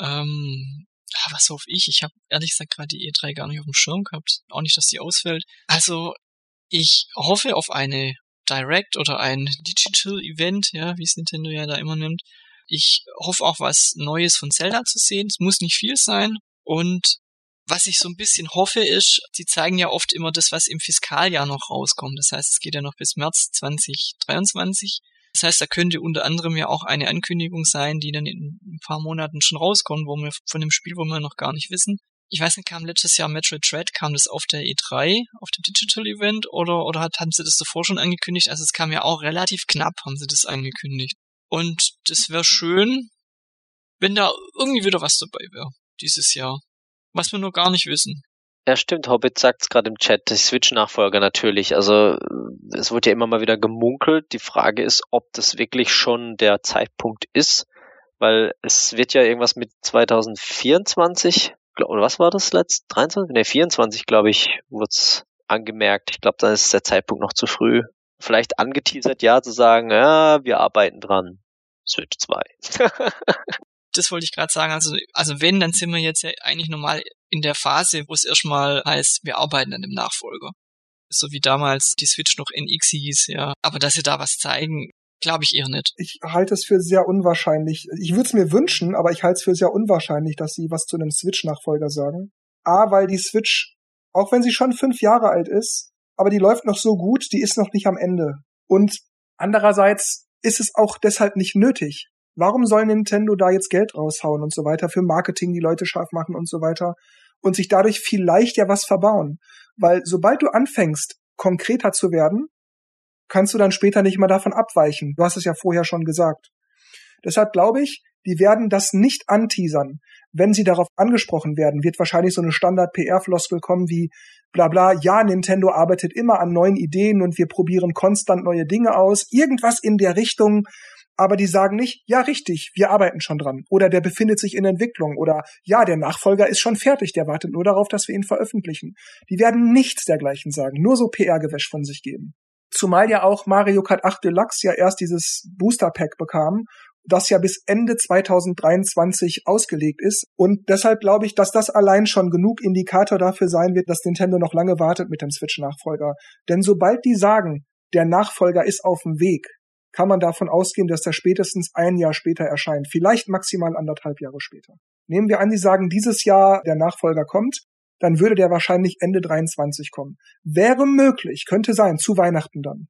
Ähm, was hoffe ich? Ich habe ehrlich gesagt gerade die E3 gar nicht auf dem Schirm gehabt. Auch nicht, dass die ausfällt. Also, ich hoffe auf eine Direct oder ein Digital Event, ja, wie es Nintendo ja da immer nimmt. Ich hoffe auch was Neues von Zelda zu sehen. Es muss nicht viel sein. Und was ich so ein bisschen hoffe ist, sie zeigen ja oft immer das, was im Fiskaljahr noch rauskommt. Das heißt, es geht ja noch bis März 2023. Das heißt, da könnte unter anderem ja auch eine Ankündigung sein, die dann in ein paar Monaten schon rauskommt, wo wir von dem Spiel, wo wir noch gar nicht wissen. Ich weiß nicht, kam letztes Jahr Metroid Dread, kam das auf der E3, auf dem Digital Event, oder, oder haben sie das davor schon angekündigt? Also es kam ja auch relativ knapp, haben sie das angekündigt. Und das wäre schön, wenn da irgendwie wieder was dabei wäre, dieses Jahr. Was wir nur gar nicht wissen. Ja, stimmt. Hobbit sagt es gerade im Chat, die Switch-Nachfolger natürlich. Also es wird ja immer mal wieder gemunkelt. Die Frage ist, ob das wirklich schon der Zeitpunkt ist, weil es wird ja irgendwas mit 2024, oder was war das letzt? 23? Ne, 24, glaube ich, wurde es angemerkt. Ich glaube, dann ist der Zeitpunkt noch zu früh. Vielleicht angeteasert, ja, zu sagen, ja, wir arbeiten dran. Switch 2. das wollte ich gerade sagen. Also, also wenn, dann sind wir jetzt ja eigentlich normal in der Phase, wo es erstmal heißt, wir arbeiten an dem Nachfolger. So wie damals die Switch noch NX hieß, ja. Aber dass sie da was zeigen, glaube ich eher nicht. Ich halte es für sehr unwahrscheinlich. Ich würde es mir wünschen, aber ich halte es für sehr unwahrscheinlich, dass sie was zu einem Switch-Nachfolger sagen. A, weil die Switch, auch wenn sie schon fünf Jahre alt ist, aber die läuft noch so gut, die ist noch nicht am Ende. Und andererseits ist es auch deshalb nicht nötig. Warum soll Nintendo da jetzt Geld raushauen und so weiter, für Marketing die Leute scharf machen und so weiter und sich dadurch vielleicht ja was verbauen? Weil sobald du anfängst, konkreter zu werden, kannst du dann später nicht mal davon abweichen. Du hast es ja vorher schon gesagt. Deshalb glaube ich, die werden das nicht anteasern. Wenn sie darauf angesprochen werden, wird wahrscheinlich so eine Standard-PR-Floskel kommen wie bla bla, ja, Nintendo arbeitet immer an neuen Ideen und wir probieren konstant neue Dinge aus. Irgendwas in der Richtung, aber die sagen nicht, ja, richtig, wir arbeiten schon dran. Oder der befindet sich in Entwicklung. Oder ja, der Nachfolger ist schon fertig, der wartet nur darauf, dass wir ihn veröffentlichen. Die werden nichts dergleichen sagen, nur so PR-Gewäsch von sich geben. Zumal ja auch Mario Kart 8 Deluxe ja erst dieses Booster Pack bekam, das ja bis Ende 2023 ausgelegt ist. Und deshalb glaube ich, dass das allein schon genug Indikator dafür sein wird, dass Nintendo noch lange wartet mit dem Switch-Nachfolger. Denn sobald die sagen, der Nachfolger ist auf dem Weg, kann man davon ausgehen, dass der spätestens ein Jahr später erscheint, vielleicht maximal anderthalb Jahre später. Nehmen wir an, die sagen, dieses Jahr der Nachfolger kommt, dann würde der wahrscheinlich Ende 23 kommen. Wäre möglich, könnte sein, zu Weihnachten dann.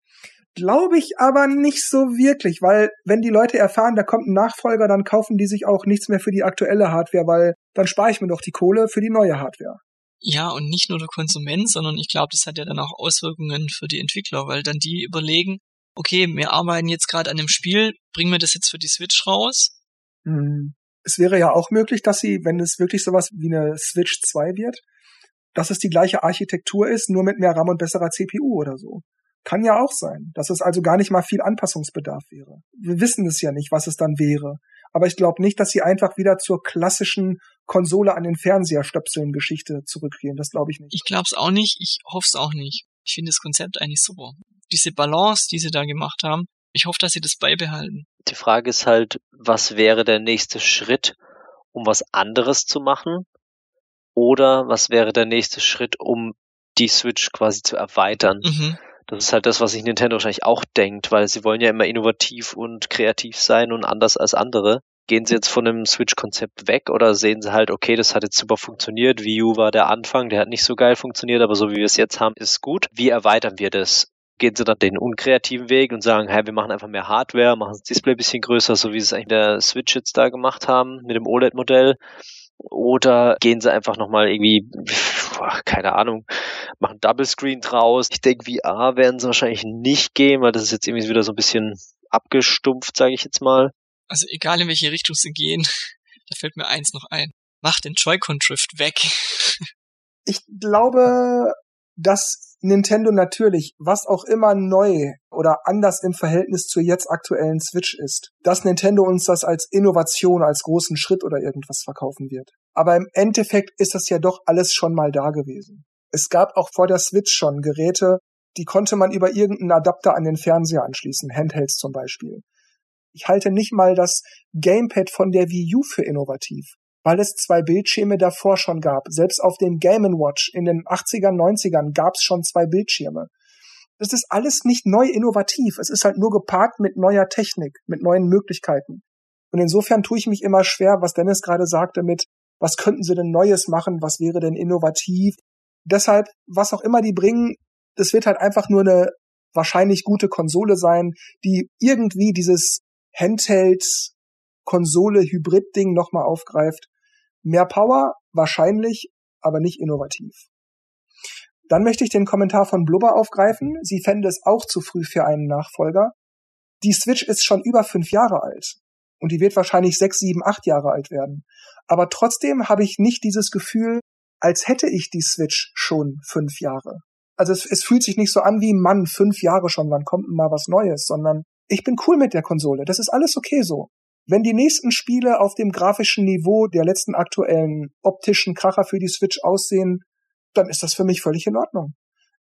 Glaube ich aber nicht so wirklich, weil wenn die Leute erfahren, da kommt ein Nachfolger, dann kaufen die sich auch nichts mehr für die aktuelle Hardware, weil dann spare ich mir doch die Kohle für die neue Hardware. Ja, und nicht nur der Konsument, sondern ich glaube, das hat ja dann auch Auswirkungen für die Entwickler, weil dann die überlegen, okay, wir arbeiten jetzt gerade an dem Spiel, bringen wir das jetzt für die Switch raus? Hm. Es wäre ja auch möglich, dass sie, wenn es wirklich sowas wie eine Switch 2 wird, dass es die gleiche Architektur ist, nur mit mehr RAM und besserer CPU oder so. Kann ja auch sein, dass es also gar nicht mal viel Anpassungsbedarf wäre. Wir wissen es ja nicht, was es dann wäre. Aber ich glaube nicht, dass sie einfach wieder zur klassischen Konsole an den Fernseher stöpseln Geschichte zurückgehen. Das glaube ich nicht. Ich glaube es auch nicht. Ich hoffe es auch nicht. Ich finde das Konzept eigentlich super diese Balance, die sie da gemacht haben, ich hoffe, dass sie das beibehalten. Die Frage ist halt, was wäre der nächste Schritt, um was anderes zu machen? Oder was wäre der nächste Schritt, um die Switch quasi zu erweitern? Mhm. Das ist halt das, was sich Nintendo wahrscheinlich auch denkt, weil sie wollen ja immer innovativ und kreativ sein und anders als andere. Gehen sie jetzt von dem Switch-Konzept weg oder sehen sie halt, okay, das hat jetzt super funktioniert, Wii U war der Anfang, der hat nicht so geil funktioniert, aber so wie wir es jetzt haben, ist gut. Wie erweitern wir das? Gehen sie dann den unkreativen Weg und sagen, hey, wir machen einfach mehr Hardware, machen das Display ein bisschen größer, so wie sie es eigentlich in der Switch jetzt da gemacht haben mit dem OLED-Modell. Oder gehen sie einfach nochmal irgendwie, keine Ahnung, machen Double Screen draus. Ich denke, VR werden sie wahrscheinlich nicht gehen, weil das ist jetzt irgendwie wieder so ein bisschen abgestumpft, sage ich jetzt mal. Also egal in welche Richtung sie gehen, da fällt mir eins noch ein. Mach den Joy-Con Drift weg. Ich glaube, dass Nintendo natürlich, was auch immer neu oder anders im Verhältnis zur jetzt aktuellen Switch ist, dass Nintendo uns das als Innovation, als großen Schritt oder irgendwas verkaufen wird. Aber im Endeffekt ist das ja doch alles schon mal da gewesen. Es gab auch vor der Switch schon Geräte, die konnte man über irgendeinen Adapter an den Fernseher anschließen, Handhelds zum Beispiel. Ich halte nicht mal das Gamepad von der Wii U für innovativ weil es zwei Bildschirme davor schon gab. Selbst auf dem Game Watch in den 80ern, 90ern gab es schon zwei Bildschirme. Das ist alles nicht neu innovativ. Es ist halt nur gepaart mit neuer Technik, mit neuen Möglichkeiten. Und insofern tue ich mich immer schwer, was Dennis gerade sagte mit, was könnten sie denn Neues machen, was wäre denn innovativ. Deshalb, was auch immer die bringen, das wird halt einfach nur eine wahrscheinlich gute Konsole sein, die irgendwie dieses Handheld-Konsole-Hybrid-Ding nochmal aufgreift. Mehr Power, wahrscheinlich, aber nicht innovativ. Dann möchte ich den Kommentar von Blubber aufgreifen. Sie fände es auch zu früh für einen Nachfolger. Die Switch ist schon über fünf Jahre alt. Und die wird wahrscheinlich sechs, sieben, acht Jahre alt werden. Aber trotzdem habe ich nicht dieses Gefühl, als hätte ich die Switch schon fünf Jahre. Also es, es fühlt sich nicht so an wie, Mann, fünf Jahre schon, wann kommt denn mal was Neues, sondern ich bin cool mit der Konsole. Das ist alles okay so. Wenn die nächsten Spiele auf dem grafischen Niveau der letzten aktuellen optischen Kracher für die Switch aussehen, dann ist das für mich völlig in Ordnung.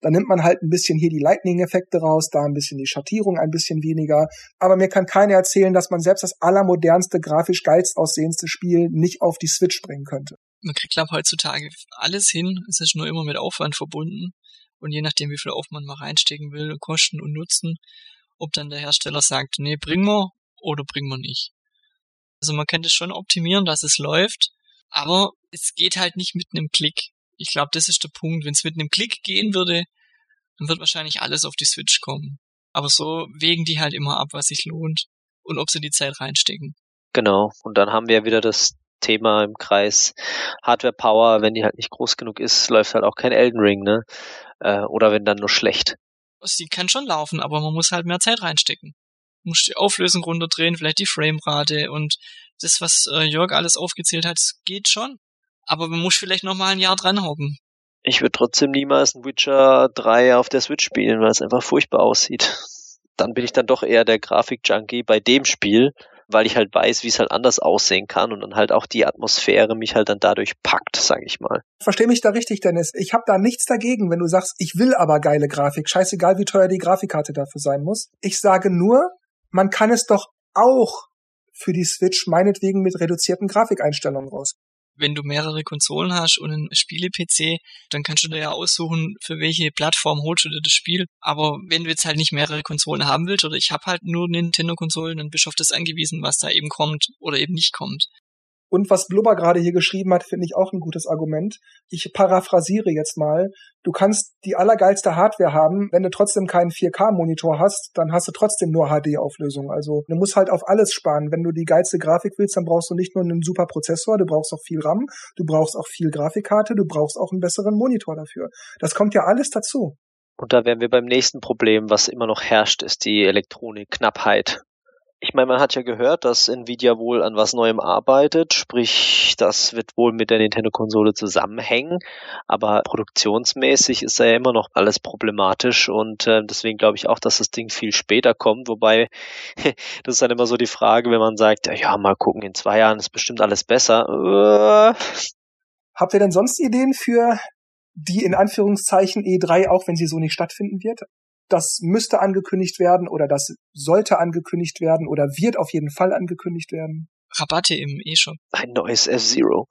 Dann nimmt man halt ein bisschen hier die Lightning-Effekte raus, da ein bisschen die Schattierung ein bisschen weniger. Aber mir kann keiner erzählen, dass man selbst das allermodernste, grafisch geilst aussehendste Spiel nicht auf die Switch bringen könnte. Man kriegt, glaube heutzutage alles hin. Es ist nur immer mit Aufwand verbunden. Und je nachdem, wie viel Aufwand man reinstecken will, Kosten und Nutzen, ob dann der Hersteller sagt, nee, bring wir oder bring wir nicht. Also man könnte schon optimieren, dass es läuft, aber es geht halt nicht mit einem Klick. Ich glaube, das ist der Punkt. Wenn es mit einem Klick gehen würde, dann wird wahrscheinlich alles auf die Switch kommen. Aber so wägen die halt immer ab, was sich lohnt und ob sie die Zeit reinstecken. Genau. Und dann haben wir wieder das Thema im Kreis Hardware Power. Wenn die halt nicht groß genug ist, läuft halt auch kein Elden Ring, ne? Äh, oder wenn dann nur schlecht. Sie kann schon laufen, aber man muss halt mehr Zeit reinstecken. Man muss die Auflösung runterdrehen, vielleicht die Framerate und das, was äh, Jörg alles aufgezählt hat, geht schon aber man muss vielleicht noch mal ein Jahr dran hocken. Ich würde trotzdem niemals ein Witcher 3 auf der Switch spielen, weil es einfach furchtbar aussieht. Dann bin ich dann doch eher der Grafik-Junkie bei dem Spiel, weil ich halt weiß, wie es halt anders aussehen kann und dann halt auch die Atmosphäre mich halt dann dadurch packt, sage ich mal. Verstehe mich da richtig, Dennis. Ich habe da nichts dagegen, wenn du sagst, ich will aber geile Grafik. Scheißegal, wie teuer die Grafikkarte dafür sein muss. Ich sage nur, man kann es doch auch für die Switch meinetwegen mit reduzierten Grafikeinstellungen raus wenn du mehrere Konsolen hast und einen Spiele-PC, dann kannst du dir ja aussuchen, für welche Plattform holst du dir das Spiel. Aber wenn du jetzt halt nicht mehrere Konsolen haben willst, oder ich habe halt nur Nintendo-Konsolen, dann bist du auf das angewiesen, was da eben kommt oder eben nicht kommt. Und was Blubber gerade hier geschrieben hat, finde ich auch ein gutes Argument. Ich paraphrasiere jetzt mal. Du kannst die allergeilste Hardware haben, wenn du trotzdem keinen 4K-Monitor hast, dann hast du trotzdem nur HD-Auflösung. Also du musst halt auf alles sparen. Wenn du die geilste Grafik willst, dann brauchst du nicht nur einen super Prozessor, du brauchst auch viel RAM, du brauchst auch viel Grafikkarte, du brauchst auch einen besseren Monitor dafür. Das kommt ja alles dazu. Und da wären wir beim nächsten Problem, was immer noch herrscht, ist die Elektronikknappheit. Ich meine, man hat ja gehört, dass Nvidia wohl an was Neuem arbeitet, sprich, das wird wohl mit der Nintendo-Konsole zusammenhängen, aber produktionsmäßig ist da ja immer noch alles problematisch und äh, deswegen glaube ich auch, dass das Ding viel später kommt, wobei das ist dann immer so die Frage, wenn man sagt, ja, mal gucken, in zwei Jahren ist bestimmt alles besser. Äh. Habt ihr denn sonst Ideen für die in Anführungszeichen E3, auch wenn sie so nicht stattfinden wird? Das müsste angekündigt werden oder das sollte angekündigt werden oder wird auf jeden Fall angekündigt werden. Rabatte im E-Shop. Ein neues F-Zero.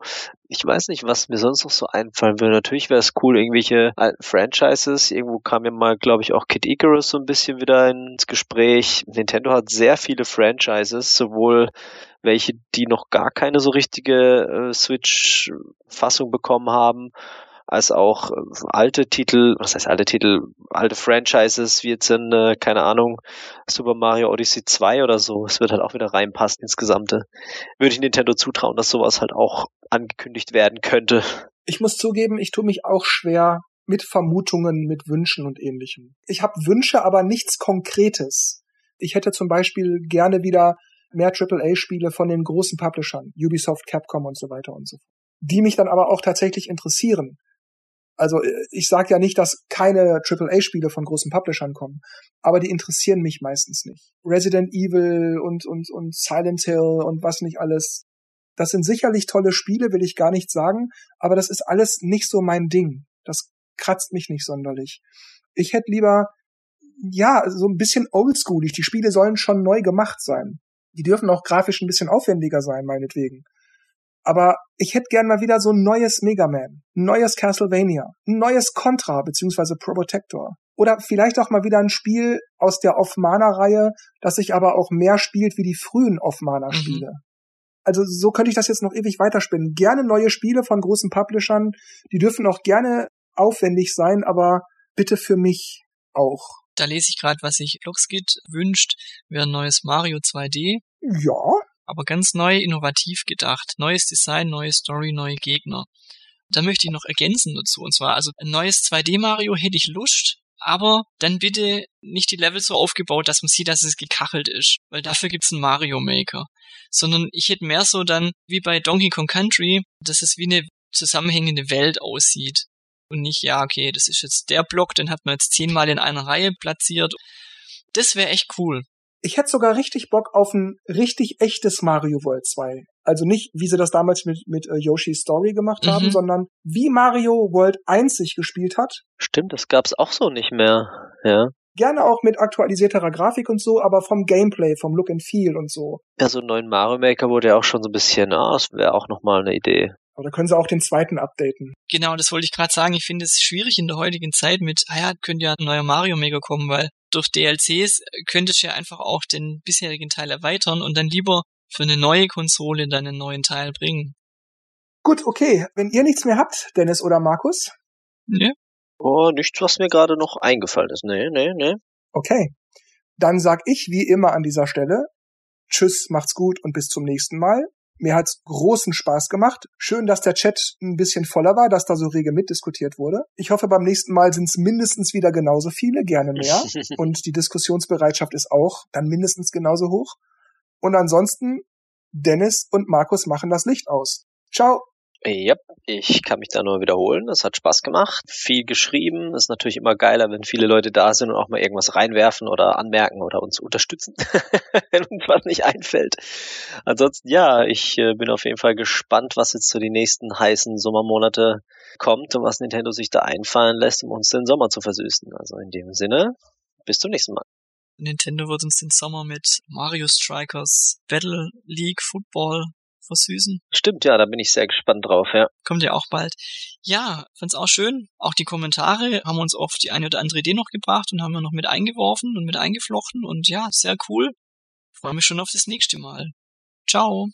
Ich weiß nicht, was mir sonst noch so einfallen würde. Natürlich wäre es cool, irgendwelche alten Franchises. Irgendwo kam ja mal, glaube ich, auch Kid Icarus so ein bisschen wieder ins Gespräch. Nintendo hat sehr viele Franchises, sowohl welche, die noch gar keine so richtige äh, Switch-Fassung bekommen haben, als auch äh, alte Titel, was heißt alte Titel, alte Franchises, wie jetzt in, äh, keine Ahnung, Super Mario Odyssey 2 oder so. Es wird halt auch wieder reinpassen ins Gesamte. Würde ich Nintendo zutrauen, dass sowas halt auch angekündigt werden könnte. Ich muss zugeben, ich tue mich auch schwer mit Vermutungen, mit Wünschen und ähnlichem. Ich habe Wünsche, aber nichts Konkretes. Ich hätte zum Beispiel gerne wieder mehr AAA-Spiele von den großen Publishern, Ubisoft, Capcom und so weiter und so fort. Die mich dann aber auch tatsächlich interessieren. Also äh, ich sage ja nicht, dass keine AAA-Spiele von großen Publishern kommen, aber die interessieren mich meistens nicht. Resident Evil und, und, und Silent Hill und was nicht alles. Das sind sicherlich tolle Spiele, will ich gar nicht sagen, aber das ist alles nicht so mein Ding. Das kratzt mich nicht sonderlich. Ich hätte lieber, ja, so ein bisschen oldschoolig. Die Spiele sollen schon neu gemacht sein. Die dürfen auch grafisch ein bisschen aufwendiger sein, meinetwegen Aber ich hätte gern mal wieder so ein neues Mega Man, ein neues Castlevania, ein neues Contra beziehungsweise Protector. Oder vielleicht auch mal wieder ein Spiel aus der Off-Mana-Reihe, das sich aber auch mehr spielt wie die frühen Off-Mana-Spiele. Mhm. Also so könnte ich das jetzt noch ewig weiterspinnen. Gerne neue Spiele von großen Publishern. Die dürfen auch gerne aufwendig sein, aber bitte für mich auch. Da lese ich gerade, was sich Luxkit wünscht, wäre ein neues Mario 2D. Ja. Aber ganz neu, innovativ gedacht. Neues Design, neue Story, neue Gegner. Da möchte ich noch ergänzen dazu. Und zwar, also ein neues 2D Mario hätte ich Lust, aber dann bitte nicht die Level so aufgebaut, dass man sieht, dass es gekachelt ist, weil dafür gibt's einen Mario Maker. Sondern ich hätte mehr so dann, wie bei Donkey Kong Country, dass es wie eine zusammenhängende Welt aussieht. Und nicht, ja, okay, das ist jetzt der Block, den hat man jetzt zehnmal in einer Reihe platziert. Das wäre echt cool. Ich hätte sogar richtig Bock auf ein richtig echtes Mario World 2. Also nicht, wie sie das damals mit, mit uh, Yoshi's Story gemacht mhm. haben, sondern wie Mario World 1 sich gespielt hat. Stimmt, das gab's auch so nicht mehr, ja. Gerne auch mit aktualisierterer Grafik und so, aber vom Gameplay, vom Look and Feel und so. Ja, so einen neuen Mario Maker wurde ja auch schon so ein bisschen, ah, das wäre auch nochmal eine Idee. Oder können sie auch den zweiten updaten? Genau, das wollte ich gerade sagen. Ich finde es schwierig in der heutigen Zeit mit, ah ja, könnte ja ein neuer Mario Maker kommen, weil durch DLCs könntest du ja einfach auch den bisherigen Teil erweitern und dann lieber für eine neue Konsole dann einen neuen Teil bringen. Gut, okay. Wenn ihr nichts mehr habt, Dennis oder Markus? Nee. Oh, nichts, was mir gerade noch eingefallen ist. Nee, nee, nee. Okay. Dann sag ich wie immer an dieser Stelle, tschüss, macht's gut und bis zum nächsten Mal. Mir hat's großen Spaß gemacht. Schön, dass der Chat ein bisschen voller war, dass da so rege mitdiskutiert wurde. Ich hoffe, beim nächsten Mal sind es mindestens wieder genauso viele, gerne mehr. Und die Diskussionsbereitschaft ist auch dann mindestens genauso hoch. Und ansonsten, Dennis und Markus machen das Licht aus. Ciao. Ja, ich kann mich da nur wiederholen. Es hat Spaß gemacht, viel geschrieben. Ist natürlich immer geiler, wenn viele Leute da sind und auch mal irgendwas reinwerfen oder anmerken oder uns unterstützen, wenn uns was nicht einfällt. Ansonsten, ja, ich äh, bin auf jeden Fall gespannt, was jetzt zu so die nächsten heißen Sommermonate kommt und was Nintendo sich da einfallen lässt, um uns den Sommer zu versüßen. Also in dem Sinne, bis zum nächsten Mal. Nintendo wird uns den Sommer mit Mario Strikers Battle League Football versüßen. Stimmt, ja, da bin ich sehr gespannt drauf, ja. Kommt ja auch bald. Ja, fand's auch schön. Auch die Kommentare haben uns oft die eine oder andere Idee noch gebracht und haben wir noch mit eingeworfen und mit eingeflochten und ja, sehr cool. Freue mich schon auf das nächste Mal. Ciao.